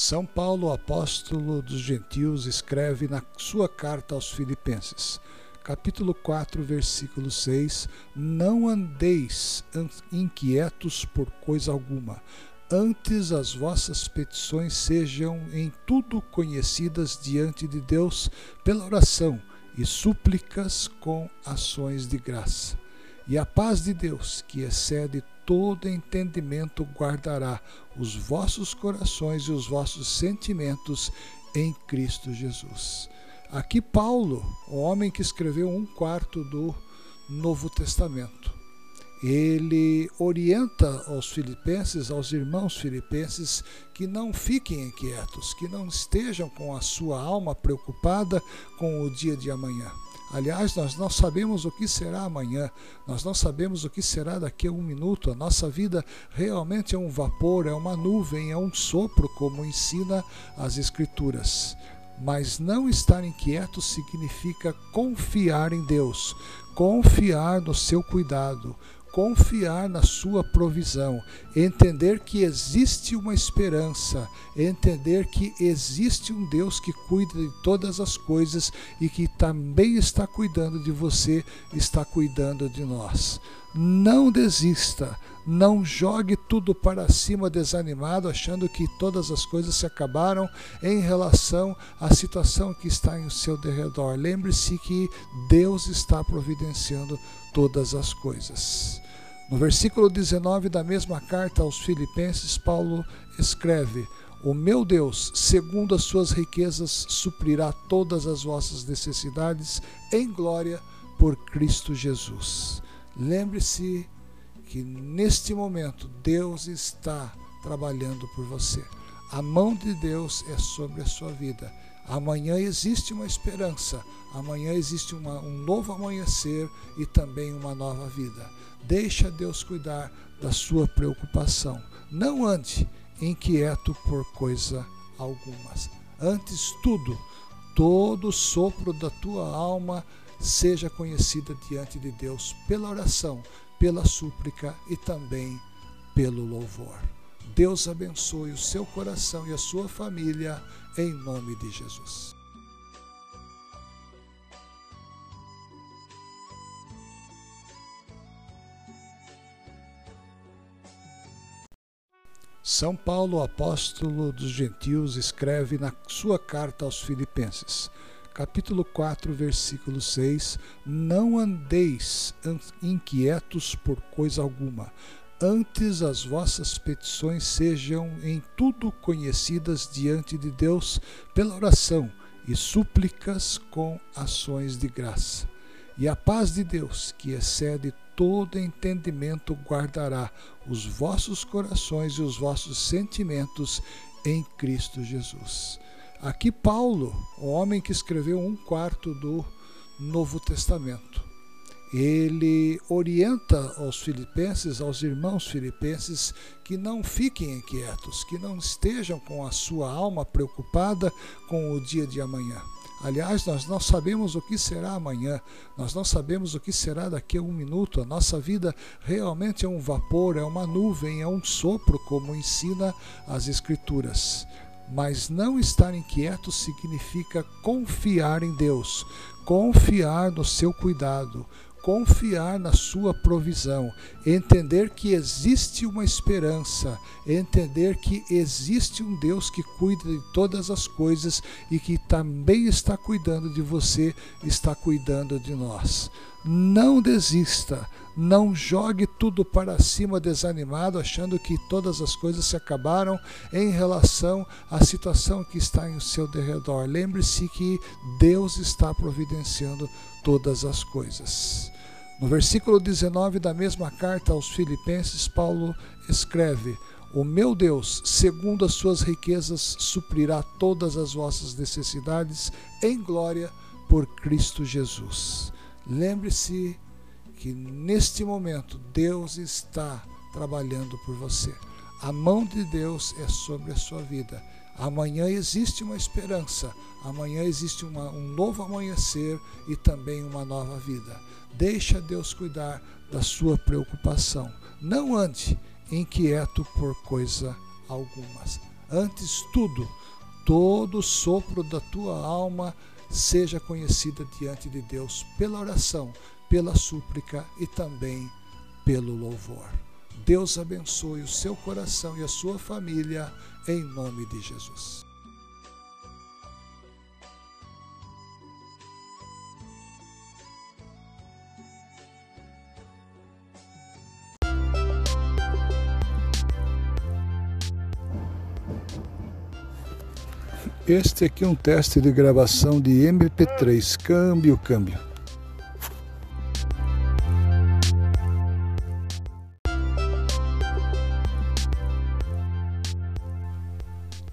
São Paulo, apóstolo dos gentios, escreve na sua carta aos Filipenses, capítulo 4, versículo 6: Não andeis inquietos por coisa alguma, antes as vossas petições sejam em tudo conhecidas diante de Deus pela oração e súplicas com ações de graça. E a paz de Deus, que excede todo entendimento guardará os vossos corações e os vossos sentimentos em Cristo Jesus. Aqui, Paulo, o homem que escreveu um quarto do Novo Testamento, ele orienta aos filipenses, aos irmãos filipenses, que não fiquem inquietos, que não estejam com a sua alma preocupada com o dia de amanhã. Aliás, nós não sabemos o que será amanhã, nós não sabemos o que será daqui a um minuto. A nossa vida realmente é um vapor, é uma nuvem, é um sopro, como ensina as Escrituras. Mas não estar inquieto significa confiar em Deus, confiar no seu cuidado, confiar na sua provisão, entender que existe uma esperança, entender que existe um Deus que cuida de todas as coisas e que também está cuidando de você, está cuidando de nós. Não desista, não jogue tudo para cima desanimado, achando que todas as coisas se acabaram em relação à situação que está em seu derredor. Lembre-se que Deus está providenciando todas as coisas. No versículo 19 da mesma carta aos Filipenses, Paulo escreve: O meu Deus, segundo as suas riquezas, suprirá todas as vossas necessidades em glória por Cristo Jesus. Lembre-se que neste momento Deus está trabalhando por você. A mão de Deus é sobre a sua vida. Amanhã existe uma esperança, amanhã existe uma, um novo amanhecer e também uma nova vida. Deixa Deus cuidar da sua preocupação. Não ande inquieto por coisa alguma. Antes tudo, todo sopro da tua alma seja conhecida diante de Deus pela oração, pela súplica e também pelo louvor. Deus abençoe o seu coração e a sua família, em nome de Jesus. São Paulo, apóstolo dos gentios, escreve na sua carta aos Filipenses, capítulo 4, versículo 6: Não andeis inquietos por coisa alguma, antes as vossas petições sejam em tudo conhecidas diante de Deus pela oração e súplicas com ações de graça. E a paz de Deus, que excede todo entendimento guardará os vossos corações e os vossos sentimentos em Cristo Jesus. Aqui, Paulo, o homem que escreveu um quarto do Novo Testamento, ele orienta aos filipenses, aos irmãos filipenses, que não fiquem inquietos, que não estejam com a sua alma preocupada com o dia de amanhã. Aliás, nós não sabemos o que será amanhã, nós não sabemos o que será daqui a um minuto. A nossa vida realmente é um vapor, é uma nuvem, é um sopro, como ensina as Escrituras. Mas não estar inquieto significa confiar em Deus, confiar no seu cuidado, confiar na sua provisão, entender que existe uma esperança, entender que existe um Deus que cuida de todas as coisas e que também está cuidando de você, está cuidando de nós. Não desista, não jogue tudo para cima desanimado, achando que todas as coisas se acabaram em relação à situação que está em seu derredor. Lembre-se que Deus está providenciando todas as coisas. No versículo 19 da mesma carta aos Filipenses, Paulo escreve: O meu Deus, segundo as suas riquezas, suprirá todas as vossas necessidades em glória por Cristo Jesus. Lembre-se que neste momento Deus está trabalhando por você. A mão de Deus é sobre a sua vida. Amanhã existe uma esperança, amanhã existe uma, um novo amanhecer e também uma nova vida. Deixa Deus cuidar da sua preocupação. Não ande inquieto por coisa alguma. Antes tudo, todo sopro da tua alma seja conhecida diante de Deus pela oração, pela súplica e também pelo louvor. Deus abençoe o seu coração e a sua família, em nome de Jesus. Este aqui é um teste de gravação de MP3, câmbio, câmbio.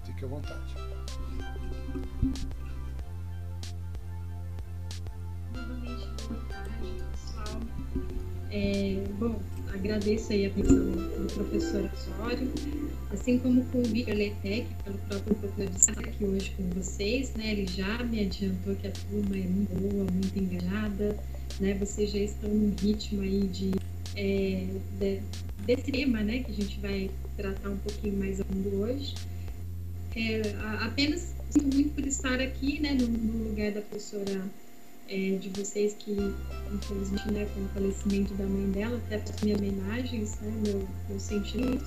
Fique à vontade. Boa tarde, pessoal. É, bom, agradeço aí a atenção do professor Osório, assim como o convite da LETEC, pelo próprio professor de estar aqui hoje com vocês, né? Ele já me adiantou que a turma é muito boa, muito engajada, né? Vocês já estão num ritmo aí de, é, de desse tema, né? Que a gente vai tratar um pouquinho mais a fundo hoje. É, apenas sinto muito por estar aqui, né? No, no lugar da professora é, de vocês que, infelizmente, né, com o falecimento da mãe dela, até para minhas homenagens, né, meu, meu sentimento,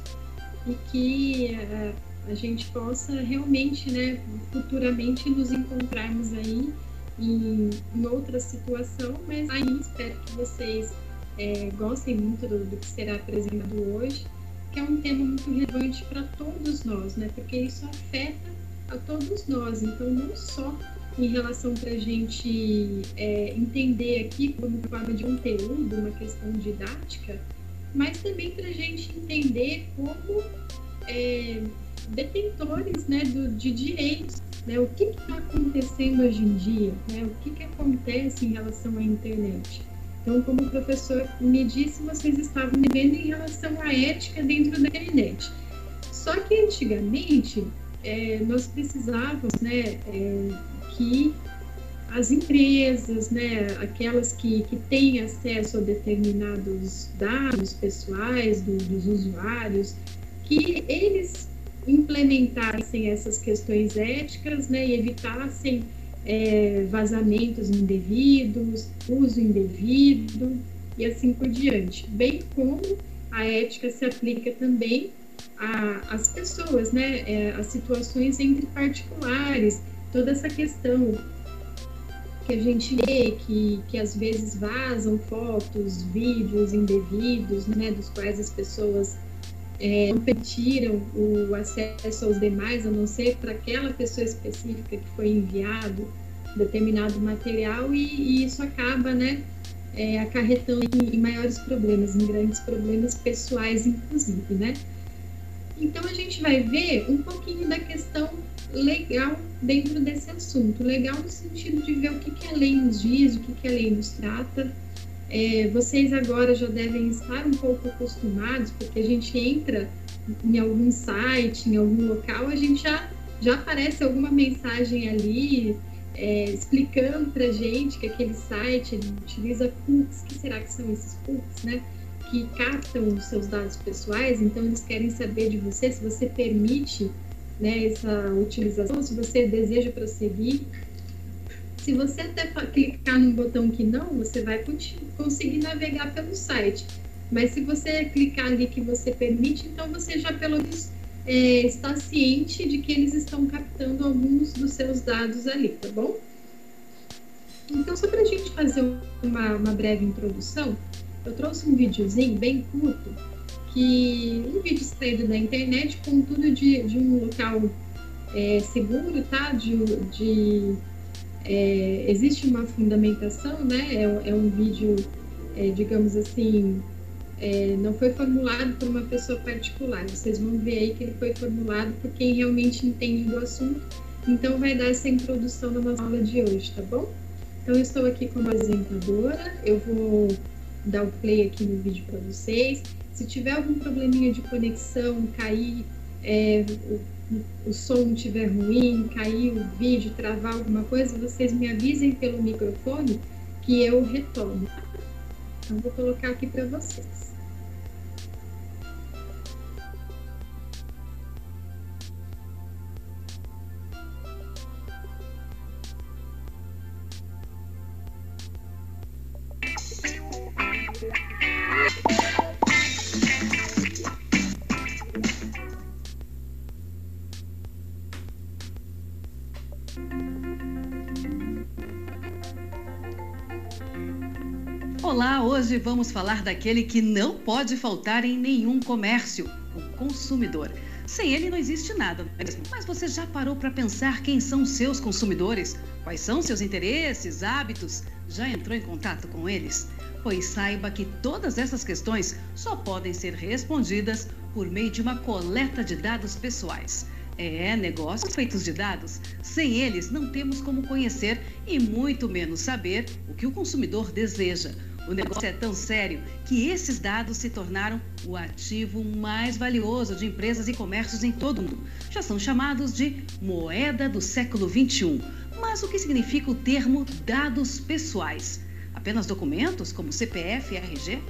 e que a, a gente possa realmente, né, futuramente nos encontrarmos aí em, em outra situação, mas aí espero que vocês é, gostem muito do, do que será apresentado hoje, que é um tema muito relevante para todos nós, né, porque isso afeta a todos nós, então não só em relação para a gente é, entender aqui como forma de conteúdo, uma questão didática, mas também para a gente entender como é, detentores né, do, de direitos, né, o que está acontecendo hoje em dia, né, o que, que acontece em relação à internet. Então, como o professor me disse, vocês estavam vivendo em relação à ética dentro da internet. Só que antigamente é, nós precisávamos né, é, que as empresas, né, aquelas que, que têm acesso a determinados dados pessoais do, dos usuários, que eles implementassem essas questões éticas né, e evitassem é, vazamentos indevidos, uso indevido e assim por diante. Bem como a ética se aplica também às pessoas, né, é, as situações entre particulares, toda essa questão que a gente vê que, que às vezes vazam fotos, vídeos indevidos, né, dos quais as pessoas é, não permitiram o acesso aos demais, a não ser para aquela pessoa específica que foi enviado determinado material e, e isso acaba, né, é, acarretando em, em maiores problemas, em grandes problemas pessoais, inclusive, né. Então a gente vai ver um pouquinho da questão legal dentro desse assunto. Legal no sentido de ver o que, que a lei nos diz, o que, que a lei nos trata. É, vocês agora já devem estar um pouco acostumados, porque a gente entra em algum site, em algum local, a gente já, já aparece alguma mensagem ali é, explicando para gente que aquele site utiliza cookies. Que será que são esses cookies, né? Que captam os seus dados pessoais, então eles querem saber de você se você permite né, essa utilização, se você deseja prosseguir. Se você até clicar no botão que não, você vai conseguir navegar pelo site. Mas se você clicar ali que você permite, então você já pelo menos é, está ciente de que eles estão captando alguns dos seus dados ali, tá bom? Então, só para a gente fazer uma, uma breve introdução, eu trouxe um videozinho bem curto que um vídeo extraído da internet, contudo de, de um local é, seguro, tá? De, de é, existe uma fundamentação, né? É, é um vídeo, é, digamos assim, é, não foi formulado por uma pessoa particular. Vocês vão ver aí que ele foi formulado por quem realmente entende do assunto. Então, vai dar essa introdução na nossa aula de hoje, tá bom? Então, eu estou aqui como apresentadora. Eu vou dar o play aqui no vídeo para vocês. Se tiver algum probleminha de conexão, cair, é, o, o som estiver ruim, cair o vídeo, travar alguma coisa, vocês me avisem pelo microfone que eu retorno. Então, vou colocar aqui para vocês. Hoje vamos falar daquele que não pode faltar em nenhum comércio, o consumidor. Sem ele não existe nada. Mas você já parou para pensar quem são seus consumidores? Quais são seus interesses, hábitos? Já entrou em contato com eles? Pois saiba que todas essas questões só podem ser respondidas por meio de uma coleta de dados pessoais. É, negócios feitos de dados. Sem eles, não temos como conhecer e muito menos saber o que o consumidor deseja o negócio é tão sério que esses dados se tornaram o ativo mais valioso de empresas e comércios em todo o mundo. Já são chamados de moeda do século XXI. Mas o que significa o termo dados pessoais? Apenas documentos como CPF e RG?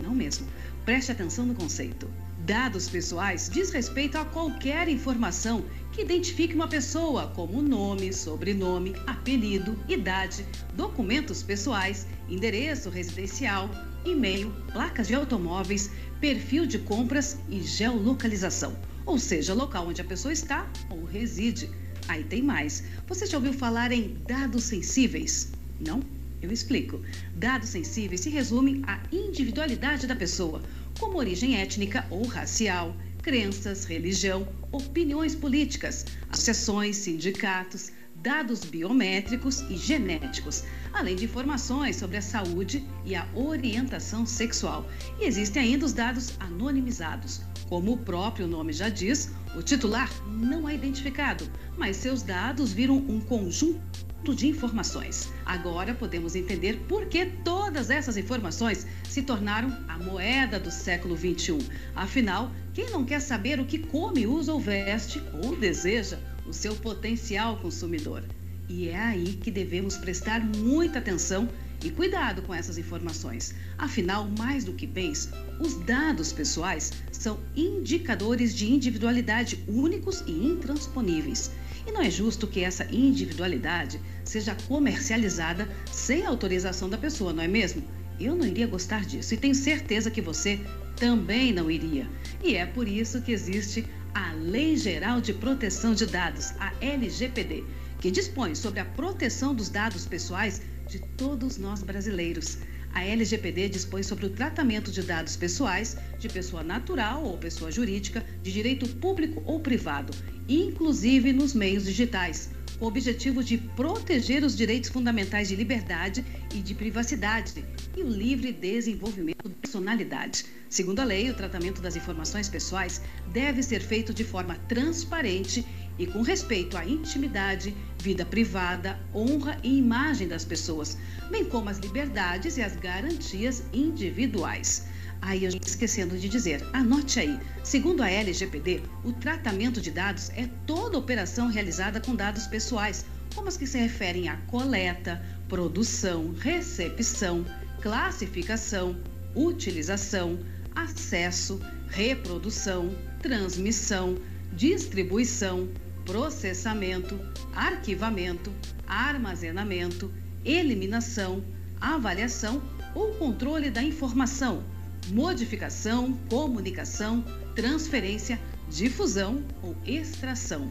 Não mesmo. Preste atenção no conceito. Dados pessoais diz respeito a qualquer informação que identifique uma pessoa, como nome, sobrenome, apelido, idade, documentos pessoais, endereço residencial, e-mail, placas de automóveis, perfil de compras e geolocalização, ou seja, local onde a pessoa está ou reside. Aí tem mais. Você já ouviu falar em dados sensíveis? Não? Eu explico. Dados sensíveis se resume à individualidade da pessoa, como origem étnica ou racial, crenças, religião, opiniões políticas, associações, sindicatos, dados biométricos e genéticos, além de informações sobre a saúde e a orientação sexual. E existem ainda os dados anonimizados. Como o próprio nome já diz, o titular não é identificado, mas seus dados viram um conjunto de informações. Agora podemos entender por que todas essas informações se tornaram a moeda do século 21. Afinal, quem não quer saber o que come, usa ou veste ou deseja o seu potencial consumidor? E é aí que devemos prestar muita atenção e cuidado com essas informações. Afinal, mais do que bens, os dados pessoais são indicadores de individualidade únicos e intransponíveis. E não é justo que essa individualidade seja comercializada sem autorização da pessoa, não é mesmo? Eu não iria gostar disso e tenho certeza que você também não iria. E é por isso que existe a Lei Geral de Proteção de Dados, a LGPD, que dispõe sobre a proteção dos dados pessoais de todos nós brasileiros. A LGPD dispõe sobre o tratamento de dados pessoais de pessoa natural ou pessoa jurídica, de direito público ou privado, inclusive nos meios digitais, com o objetivo de proteger os direitos fundamentais de liberdade e de privacidade e o livre desenvolvimento da personalidade. Segundo a lei, o tratamento das informações pessoais deve ser feito de forma transparente e com respeito à intimidade, vida privada, honra e imagem das pessoas, bem como as liberdades e as garantias individuais. Aí eu esquecendo de dizer, anote aí. Segundo a LGPD, o tratamento de dados é toda operação realizada com dados pessoais, como as que se referem à coleta, produção, recepção, classificação, utilização, acesso, reprodução, transmissão, distribuição, processamento, arquivamento, armazenamento, eliminação, avaliação ou controle da informação, modificação, comunicação, transferência, difusão ou extração.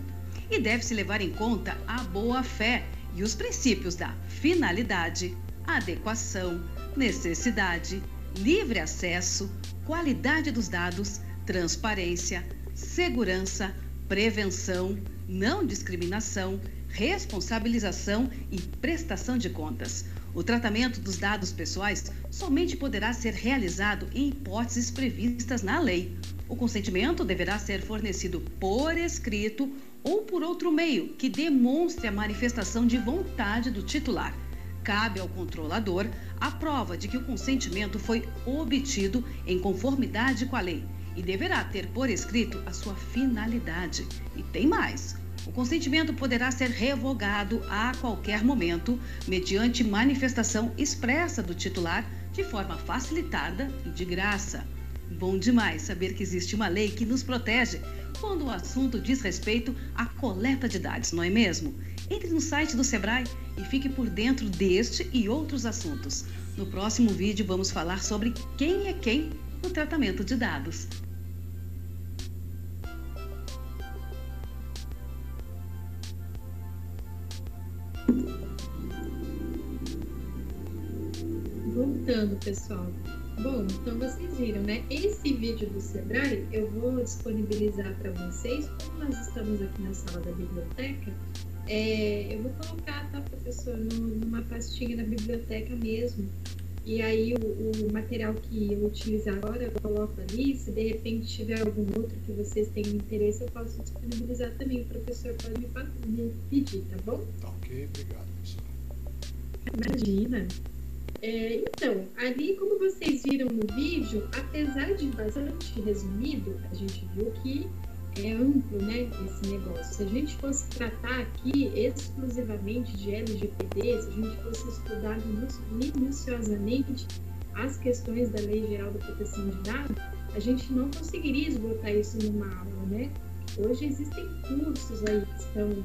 E deve-se levar em conta a boa-fé e os princípios da finalidade, adequação, necessidade, livre acesso, qualidade dos dados, transparência, segurança, prevenção, não discriminação, responsabilização e prestação de contas. O tratamento dos dados pessoais somente poderá ser realizado em hipóteses previstas na lei. O consentimento deverá ser fornecido por escrito ou por outro meio que demonstre a manifestação de vontade do titular. Cabe ao controlador a prova de que o consentimento foi obtido em conformidade com a lei e deverá ter por escrito a sua finalidade. E tem mais: o consentimento poderá ser revogado a qualquer momento, mediante manifestação expressa do titular, de forma facilitada e de graça. Bom demais saber que existe uma lei que nos protege quando o assunto diz respeito à coleta de dados, não é mesmo? Entre no site do Sebrae e fique por dentro deste e outros assuntos. No próximo vídeo vamos falar sobre quem é quem no tratamento de dados. Voltando, pessoal. Bom, então vocês viram, né? Esse vídeo do Sebrae eu vou disponibilizar para vocês. Como nós estamos aqui na sala da biblioteca, é, eu vou colocar, tá, professor, numa pastinha da biblioteca mesmo. E aí o, o, material que eu utilizar agora eu coloco ali. Se de repente tiver algum outro que vocês tenham interesse, eu posso disponibilizar também. O professor pode me, me pedir, tá bom? Tá ok, obrigado, professor. Imagina. É, então, ali como vocês viram no vídeo, apesar de bastante resumido, a gente viu que é amplo, né, esse negócio. Se a gente fosse tratar aqui exclusivamente de LGPD, se a gente fosse estudar minuciosamente as questões da Lei Geral da Proteção de Dados, a gente não conseguiria esgotar isso numa aula, né? Hoje existem cursos aí que estão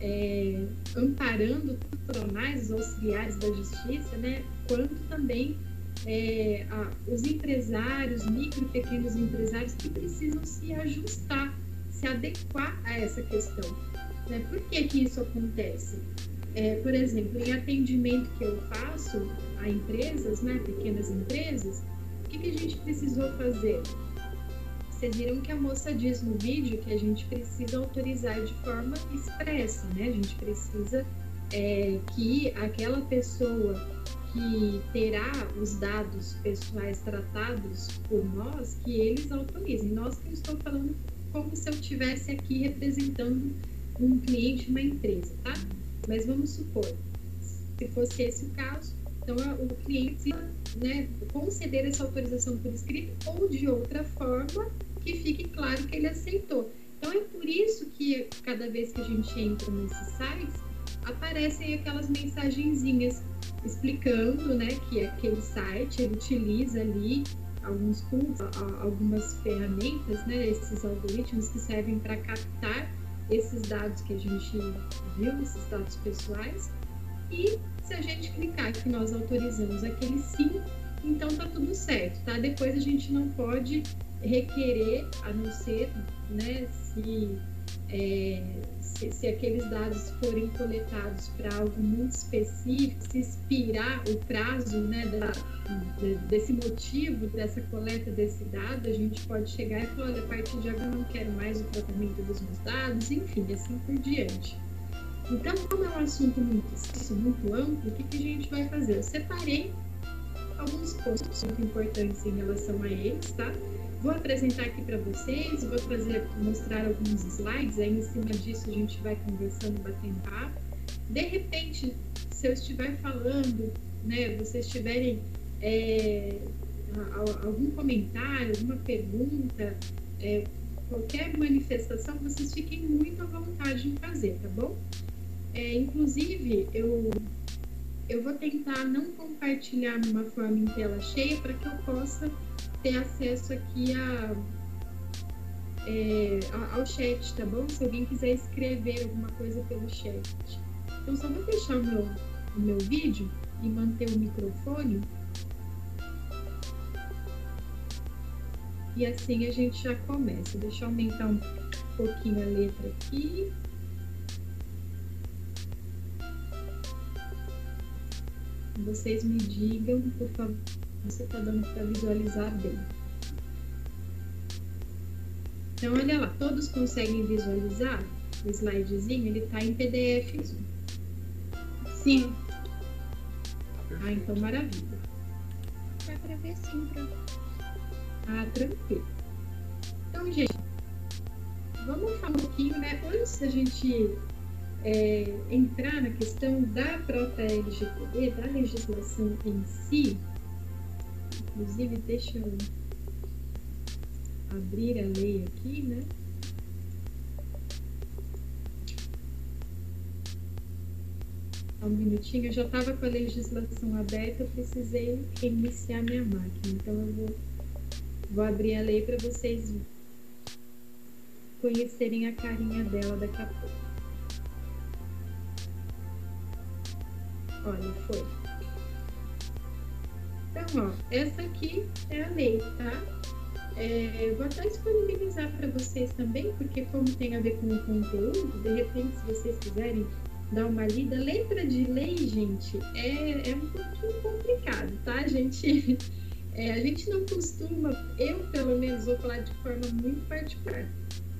é, amparando os auxiliares da justiça, né, quanto também é, a, os empresários, micro e pequenos empresários que precisam se ajustar, se adequar a essa questão. Né? Por que, que isso acontece? É, por exemplo, em atendimento que eu faço a empresas, né, pequenas empresas, o que, que a gente precisou fazer? vocês viram que a moça diz no vídeo que a gente precisa autorizar de forma expressa, né? A gente precisa é, que aquela pessoa que terá os dados pessoais tratados por nós, que eles autorizem. Nós que eu estou falando como se eu estivesse aqui representando um cliente, uma empresa, tá? Mas vamos supor, se fosse esse o caso, então o cliente né, conceder essa autorização por escrito ou de outra forma que fique claro que ele aceitou. Então é por isso que cada vez que a gente entra nesses sites, aparecem aquelas mensagenzinhas explicando né, que aquele site ele utiliza ali alguns cursos, algumas ferramentas, né, esses algoritmos que servem para captar esses dados que a gente viu, esses dados pessoais. E se a gente clicar que nós autorizamos aquele sim, então tá tudo certo, tá? Depois a gente não pode requerer, a não ser né, se, é, se, se, aqueles dados forem coletados para algo muito específico, se expirar o prazo né, da, desse motivo, dessa coleta desse dado, a gente pode chegar e falar, olha, a partir de agora eu não quero mais o tratamento dos meus dados, enfim, assim por diante. Então, como é um assunto muito, muito amplo, o que, que a gente vai fazer? Eu separei alguns pontos muito importantes em relação a eles, tá? Vou apresentar aqui para vocês, vou trazer, mostrar alguns slides, aí em cima disso a gente vai conversando, batendo papo. De repente, se eu estiver falando, né, vocês tiverem é, algum comentário, alguma pergunta, é, qualquer manifestação, vocês fiquem muito à vontade em fazer, tá bom? É, inclusive, eu, eu vou tentar não compartilhar numa forma em tela cheia para que eu possa ter acesso aqui a, é, ao chat, tá bom? Se alguém quiser escrever alguma coisa pelo chat. Então, só vou fechar o meu, o meu vídeo e manter o microfone. E assim a gente já começa. Deixa eu aumentar um pouquinho a letra aqui. Vocês me digam, por favor você está dando para visualizar bem. Então, olha lá, todos conseguem visualizar o slidezinho? Ele está em PDF. Sim. Ah, então maravilha. Dá para ver sim, prof. Ah, tranquilo. Então, gente, vamos falar um pouquinho, né? Antes da gente é, entrar na questão da própria LGPD, da legislação em si, Inclusive, deixa eu abrir a lei aqui, né? um minutinho, eu já estava com a legislação aberta, eu precisei reiniciar minha máquina. Então eu vou, vou abrir a lei para vocês conhecerem a carinha dela daqui a pouco. Olha, foi. Então, ó, essa aqui é a lei, tá? É, vou até disponibilizar para vocês também, porque como tem a ver com o conteúdo, de repente, se vocês quiserem dar uma lida. Letra de lei, gente, é, é um pouquinho complicado, tá? Gente, é, a gente não costuma, eu pelo menos vou falar de forma muito particular,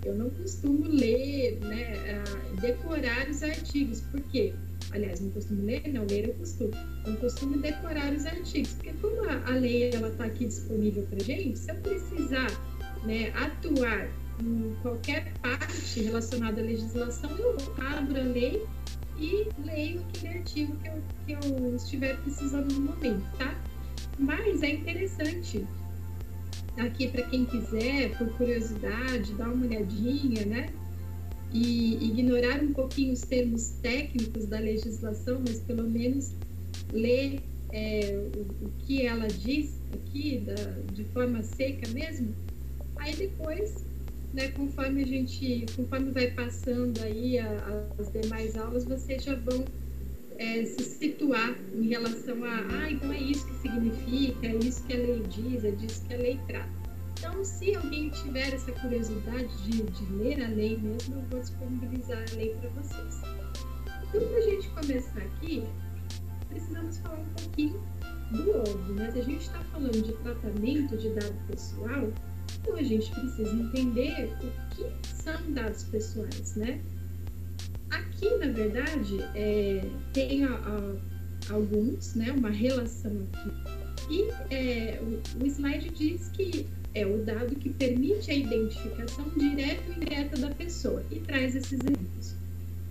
eu não costumo ler, né, decorar os artigos, por quê? Aliás, não costumo ler, não, ler eu costumo. Não costumo decorar os artigos, porque como a, a lei ela está aqui disponível para gente, se eu precisar né, atuar em qualquer parte relacionada à legislação, eu abro a lei e leio aquele artigo que eu, que eu estiver precisando no momento, tá? Mas é interessante aqui para quem quiser, por curiosidade, dar uma olhadinha, né? E ignorar um pouquinho os termos técnicos da legislação, mas pelo menos ler é, o, o, que ela diz aqui, da, de forma seca mesmo. Aí depois né, conforme a gente, conforme vai passando aí a, a, as demais aulas, vocês já vão é, se situar em relação a, ah, então é isso que significa, é isso que a lei diz, é disso que a lei trata. Então, se alguém tiver essa curiosidade de, de ler a lei mesmo, eu vou disponibilizar a lei para vocês. Então, para a gente começar aqui, precisamos falar um pouquinho do óbvio, né? Se a gente está falando de tratamento de dado pessoal, então a gente precisa entender o que são dados pessoais, né? Aqui, na verdade, é, tem a, a, alguns, né, uma relação aqui. E é, o, o slide diz que é o dado que permite a identificação direta ou indireta da pessoa e traz esses exemplos.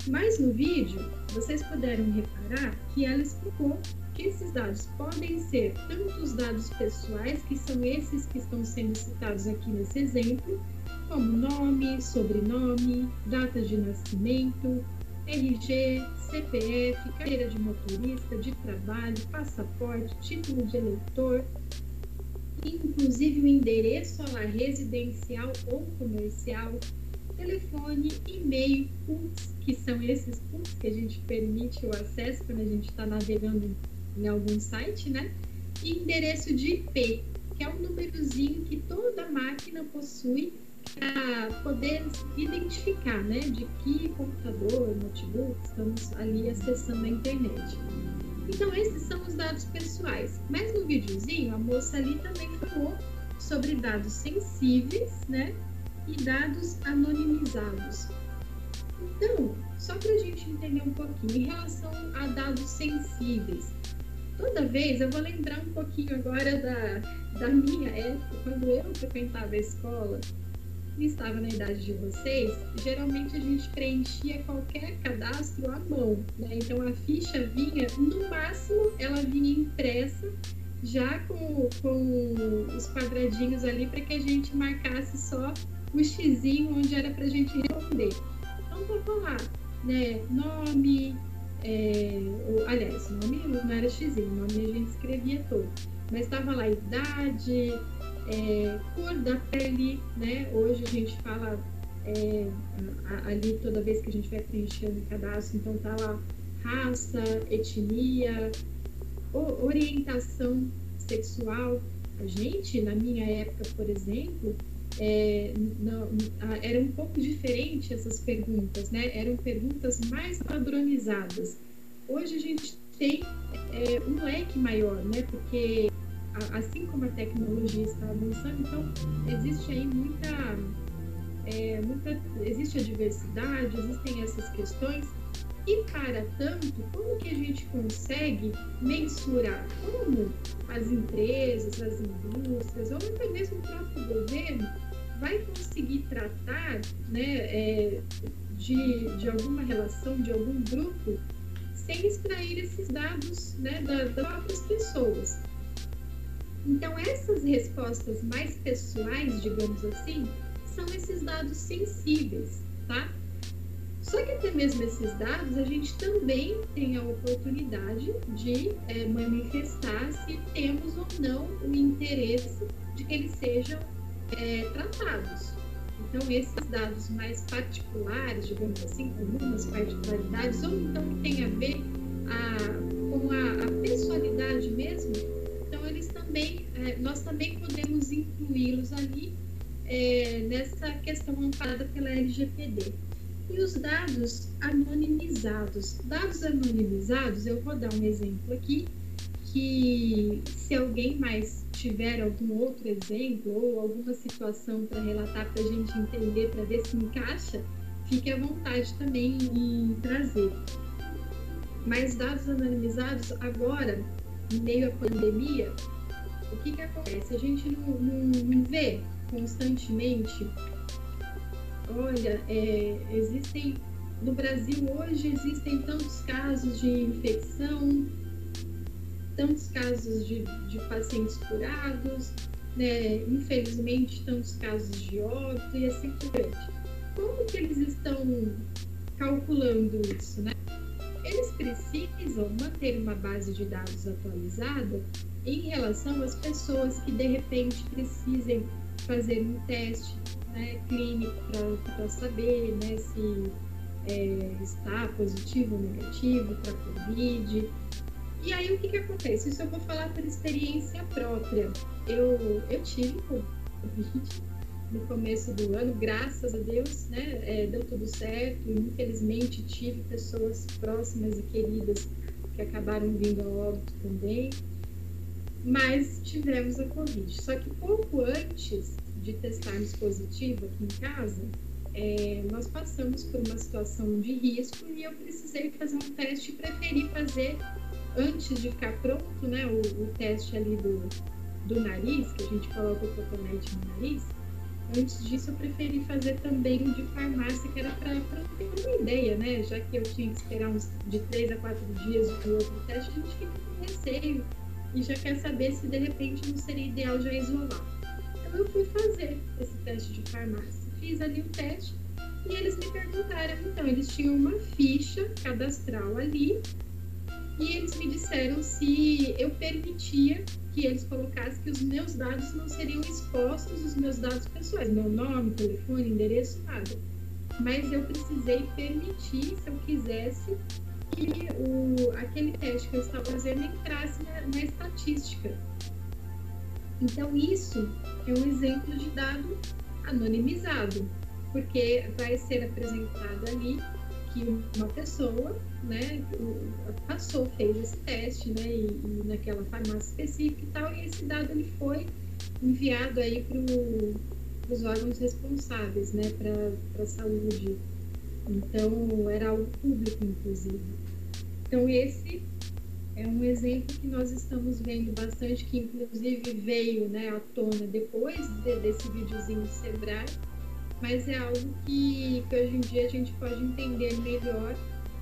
Mas no vídeo, vocês puderam reparar que ela explicou que esses dados podem ser tanto os dados pessoais, que são esses que estão sendo citados aqui nesse exemplo, como nome, sobrenome, data de nascimento, RG, CPF, carteira de motorista, de trabalho, passaporte, título de eleitor, inclusive o endereço lá residencial ou comercial, telefone, e-mail, PUTs, que são esses PUTs que a gente permite o acesso quando a gente está navegando em algum site, né? E endereço de IP, que é um númerozinho que toda máquina possui para poder identificar, né, de que computador, notebook estamos ali acessando a internet. Então, esses são os dados pessoais. Mas no videozinho, a moça ali também falou sobre dados sensíveis, né, e dados anonimizados. Então, só para a gente entender um pouquinho, em relação a dados sensíveis, toda vez eu vou lembrar um pouquinho agora da, da minha época, quando eu frequentava a escola estava na idade de vocês, geralmente a gente preenchia qualquer cadastro à mão, né? Então a ficha vinha, no máximo, ela vinha impressa já com, com os quadradinhos ali para que a gente marcasse só o xizinho onde era para a gente responder. Então tava lá, né? Nome, é, ou, aliás, nome não era X, nome a gente escrevia todo. Mas estava lá idade, é, cor da pele, né? Hoje a gente fala é, ali toda vez que a gente vai preenchendo o cadastro, então tá lá raça, etnia, orientação sexual. A gente, na minha época, por exemplo, é, não, era um pouco diferente essas perguntas, né? Eram perguntas mais padronizadas. Hoje a gente tem é, um leque maior, né? Porque assim como a tecnologia está avançando, então existe aí muita, é, muita, existe a diversidade, existem essas questões. E para tanto, como que a gente consegue mensurar como as empresas, as indústrias ou até mesmo o próprio governo vai conseguir tratar né, é, de, de alguma relação, de algum grupo, sem extrair esses dados né, das próprias pessoas. Então, essas respostas mais pessoais, digamos assim, são esses dados sensíveis, tá? Só que até mesmo esses dados, a gente também tem a oportunidade de é, manifestar se temos ou não o interesse de que eles sejam é, tratados. Então, esses dados mais particulares, digamos assim, com algumas particularidades, ou então que tem a ver a, com a, a pessoalidade mesmo, também, é, nós também podemos incluí-los ali é, nessa questão amparada pela LGPD. E os dados anonimizados. Dados anonimizados, eu vou dar um exemplo aqui, que se alguém mais tiver algum outro exemplo ou alguma situação para relatar para a gente entender, para ver se encaixa, fique à vontade também em trazer. Mas dados anonimizados, agora, em meio à pandemia, o que, que acontece? A gente não, não, não vê constantemente. Olha, é, existem no Brasil hoje existem tantos casos de infecção, tantos casos de, de pacientes curados, né? infelizmente tantos casos de óbito e assim por diante. Como que eles estão calculando isso, né? Eles precisam manter uma base de dados atualizada em relação às pessoas que de repente precisem fazer um teste né, clínico para saber né, se é, está positivo ou negativo para Covid. E aí o que, que acontece? Isso eu vou falar por experiência própria. Eu, eu tive Covid no começo do ano, graças a Deus, né, é, deu tudo certo. Infelizmente tive pessoas próximas e queridas que acabaram vindo ao óbito também mas tivemos a Covid. Só que pouco antes de testarmos positivo aqui em casa, é, nós passamos por uma situação de risco e eu precisei fazer um teste preferi fazer antes de ficar pronto, né, o, o teste ali do, do nariz, que a gente coloca o cotonete no nariz. Antes disso, eu preferi fazer também o de farmácia, que era para ter uma ideia, né? Já que eu tinha que esperar uns de três a quatro dias do outro teste, a gente fica com receio e já quer saber se de repente não seria ideal já isolar. Então eu fui fazer esse teste de farmácia. Fiz ali o teste e eles me perguntaram, então, eles tinham uma ficha cadastral ali e eles me disseram se eu permitia que eles colocassem que os meus dados não seriam expostos, os meus dados pessoais, meu nome, telefone, endereço, nada. Mas eu precisei permitir, se eu quisesse, que o, aquele teste que eu estava fazendo entrasse na, na estatística. Então, isso é um exemplo de dado anonimizado, porque vai ser apresentado ali que uma pessoa né, passou, fez esse teste né, e, e naquela farmácia específica e tal, e esse dado ele foi enviado aí para os órgãos responsáveis né, para a saúde. Então, era algo público, inclusive. Então, esse é um exemplo que nós estamos vendo bastante, que inclusive veio né, à tona depois de, desse videozinho do Sebrae, mas é algo que, que, hoje em dia a gente pode entender melhor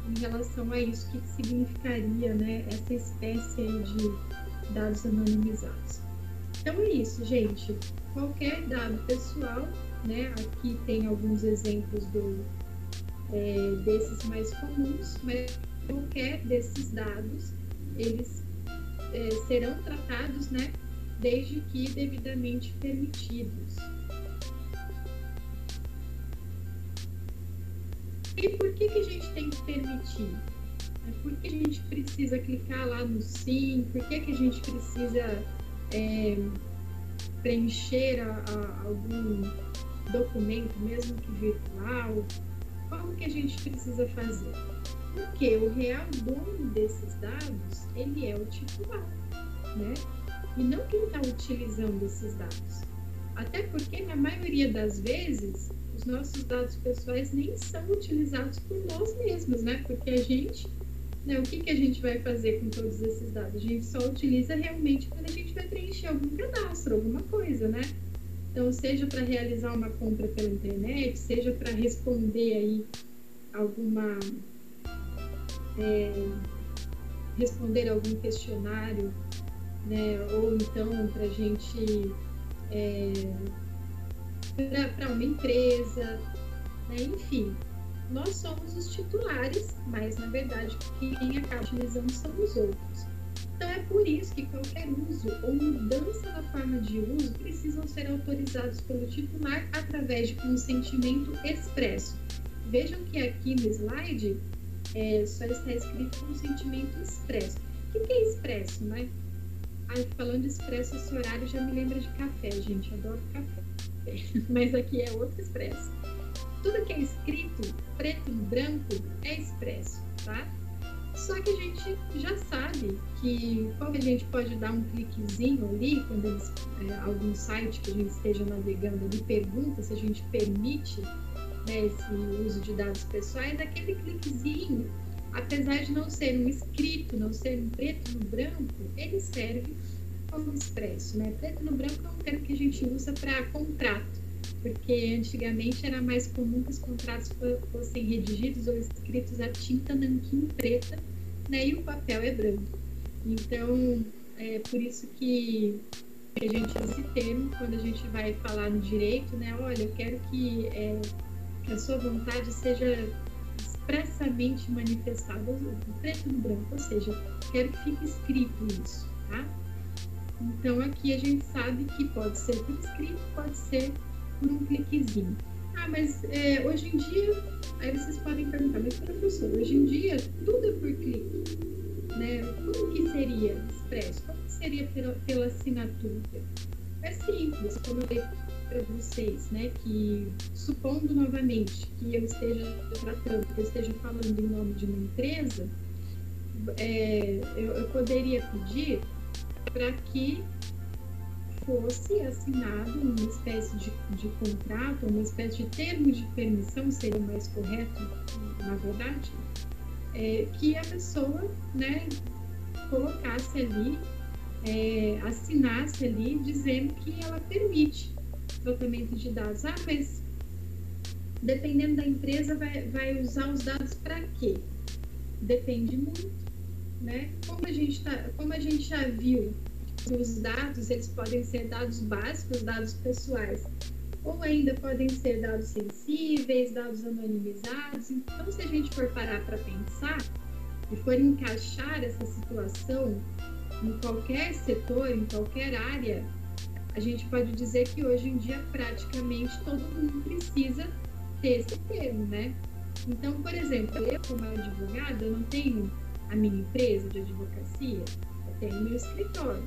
em relação a isso, o que significaria né, essa espécie de dados anonimizados. Então é isso, gente. Qualquer dado pessoal, né, aqui tem alguns exemplos do, é, desses mais comuns, mas qualquer desses dados, eles é, serão tratados, né, desde que devidamente permitidos. E por que, que a gente tem que permitir? É, por que a gente precisa clicar lá no sim? Por que, que a gente precisa é, preencher a, a algum documento, mesmo que virtual? Como que a gente precisa fazer? Porque o real dono desses dados, ele é o titular, né? E não quem está utilizando esses dados. Até porque, na maioria das vezes, os nossos dados pessoais nem são utilizados por nós mesmos, né? Porque a gente, né, o que, que a gente vai fazer com todos esses dados? A gente só utiliza realmente quando a gente vai preencher algum cadastro, alguma coisa, né? Então, seja para realizar uma compra pela internet, seja para responder aí alguma é, responder algum questionário, né? ou então para a gente é, para uma empresa, né? enfim, nós somos os titulares, mas na verdade quem acaba utilizando são os outros. Então é por isso que qualquer uso ou mudança na forma de uso precisam ser autorizados pelo titular através de consentimento expresso. Vejam que aqui no slide é, só está escrito consentimento expresso. O que é expresso, né? Ai, falando expresso, esse horário já me lembra de café, gente. Adoro café. Mas aqui é outro expresso. tudo que é escrito, preto no branco, é expresso, tá? Só que a gente já sabe que quando a gente pode dar um cliquezinho ali, quando eles, é, algum site que a gente esteja navegando ali pergunta se a gente permite né, esse uso de dados pessoais, aquele cliquezinho, apesar de não ser um escrito, não ser um preto no branco, ele serve como expresso. Né? Preto no branco é um termo que a gente usa para contrato porque antigamente era mais comum que os contratos fossem redigidos ou escritos a tinta nanquim preta, né, e o papel é branco. Então, é por isso que a gente usa esse termo quando a gente vai falar no direito, né, olha, eu quero que, é, a sua vontade seja expressamente manifestada, preto no branco, ou seja, quero que fique escrito isso, tá? Então, aqui a gente sabe que pode ser por escrito, pode ser por um cliquezinho. Ah, mas é, hoje em dia, aí vocês podem perguntar, mas professor, hoje em dia tudo é por clique. Né? Como que seria expresso? Como que seria pela, pela assinatura? É simples, como eu para vocês, né? Que supondo novamente que eu esteja tratando, que eu esteja falando em nome de uma empresa, é, eu, eu poderia pedir para que fosse assinado uma espécie de, de contrato, uma espécie de termo de permissão, seria mais correto, na verdade, é, que a pessoa né, colocasse ali, é, assinasse ali, dizendo que ela permite tratamento de dados. Ah, mas dependendo da empresa, vai, vai usar os dados para quê? Depende muito, né? Como a gente, tá, como a gente já viu os dados eles podem ser dados básicos, dados pessoais, ou ainda podem ser dados sensíveis, dados anonimizados. Então, se a gente for parar para pensar e for encaixar essa situação em qualquer setor, em qualquer área, a gente pode dizer que hoje em dia praticamente todo mundo precisa ter esse termo, né? Então, por exemplo, eu como advogada, eu não tenho a minha empresa de advocacia, eu tenho meu escritório.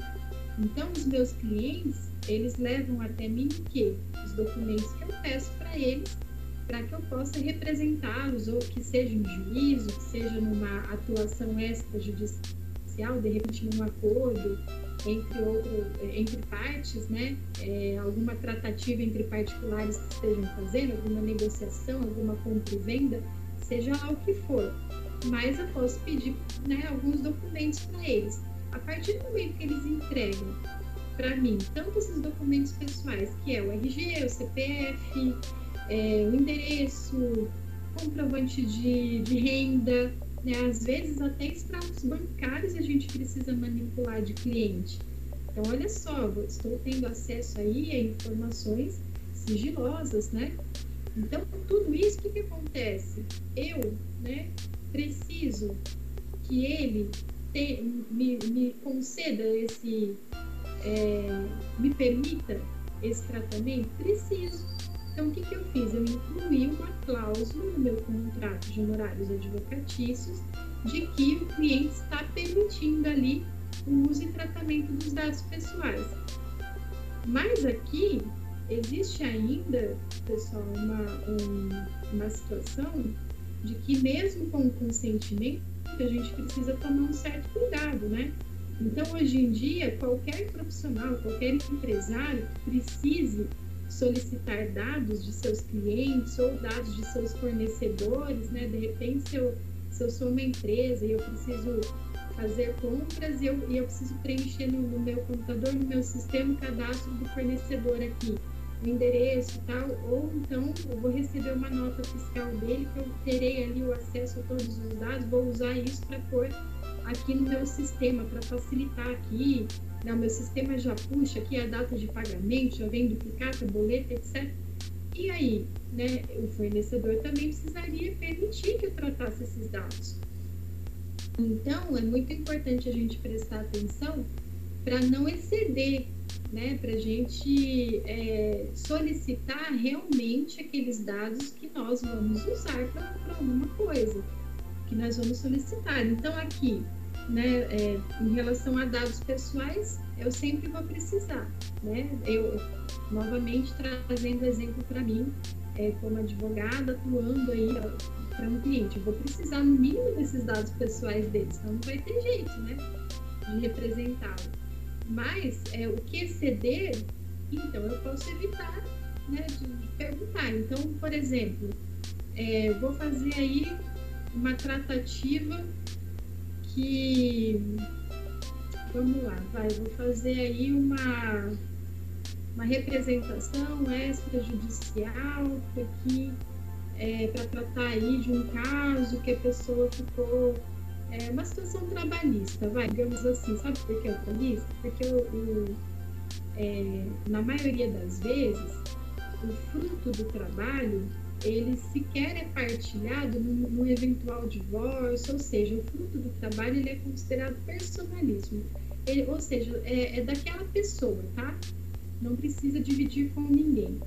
Então, os meus clientes, eles levam até mim o quê? Os documentos que eu peço para eles, para que eu possa representá-los, ou que seja em juízo, que seja numa atuação extrajudicial, de repente num acordo entre, outro, entre partes, né? É, alguma tratativa entre particulares que estejam fazendo, alguma negociação, alguma compra e venda, seja lá o que for. Mas eu posso pedir né, alguns documentos para eles a partir do momento que eles entregam para mim tanto esses documentos pessoais, que é o RG, o CPF, é, o endereço, comprovante de, de renda, né? às vezes até extratos bancários a gente precisa manipular de cliente. Então, olha só, estou tendo acesso aí a informações sigilosas, né? Então, tudo isso, o que, que acontece? Eu, né, preciso que ele ter, me, me conceda esse, é, me permita esse tratamento? Preciso. Então, o que, que eu fiz? Eu incluí uma cláusula no meu contrato de honorários advocatícios de que o cliente está permitindo ali o uso e tratamento dos dados pessoais. Mas aqui existe ainda, pessoal, uma, um, uma situação de que mesmo com o consentimento a gente precisa tomar um certo cuidado, né? Então, hoje em dia, qualquer profissional, qualquer empresário que precise solicitar dados de seus clientes ou dados de seus fornecedores, né? De repente, se eu, se eu sou uma empresa e eu preciso fazer compras e eu, e eu preciso preencher no, no meu computador, no meu sistema, o cadastro do fornecedor aqui o endereço e tal, ou então eu vou receber uma nota fiscal dele que eu terei ali o acesso a todos os dados, vou usar isso para pôr aqui no meu sistema, para facilitar aqui. Né? O meu sistema já puxa aqui a data de pagamento, já vem duplicata, boleto, etc. E aí, né, o fornecedor também precisaria permitir que eu tratasse esses dados. Então, é muito importante a gente prestar atenção para não exceder né, para a gente é, solicitar realmente aqueles dados que nós vamos usar para alguma coisa, que nós vamos solicitar. Então, aqui, né, é, em relação a dados pessoais, eu sempre vou precisar. Né? Eu, novamente, trazendo exemplo para mim, é, como advogada, atuando aí para um cliente. Eu vou precisar, no mínimo, desses dados pessoais deles, então não vai ter jeito, né, de representá-lo. Mas é, o que exceder, então eu posso evitar né, de, de perguntar. Então, por exemplo, é, vou fazer aí uma tratativa que. Vamos lá, vai, vou fazer aí uma, uma representação extrajudicial aqui é, para tratar aí de um caso que a pessoa ficou é, uma situação trabalhista, vai, digamos assim, sabe por que é trabalhista? Porque o, o é, na maioria das vezes o fruto do trabalho ele sequer é partilhado no, eventual divórcio, ou seja, o fruto do trabalho ele é considerado personalismo, ele, ou seja, é, é, daquela pessoa, tá? Não precisa dividir com ninguém,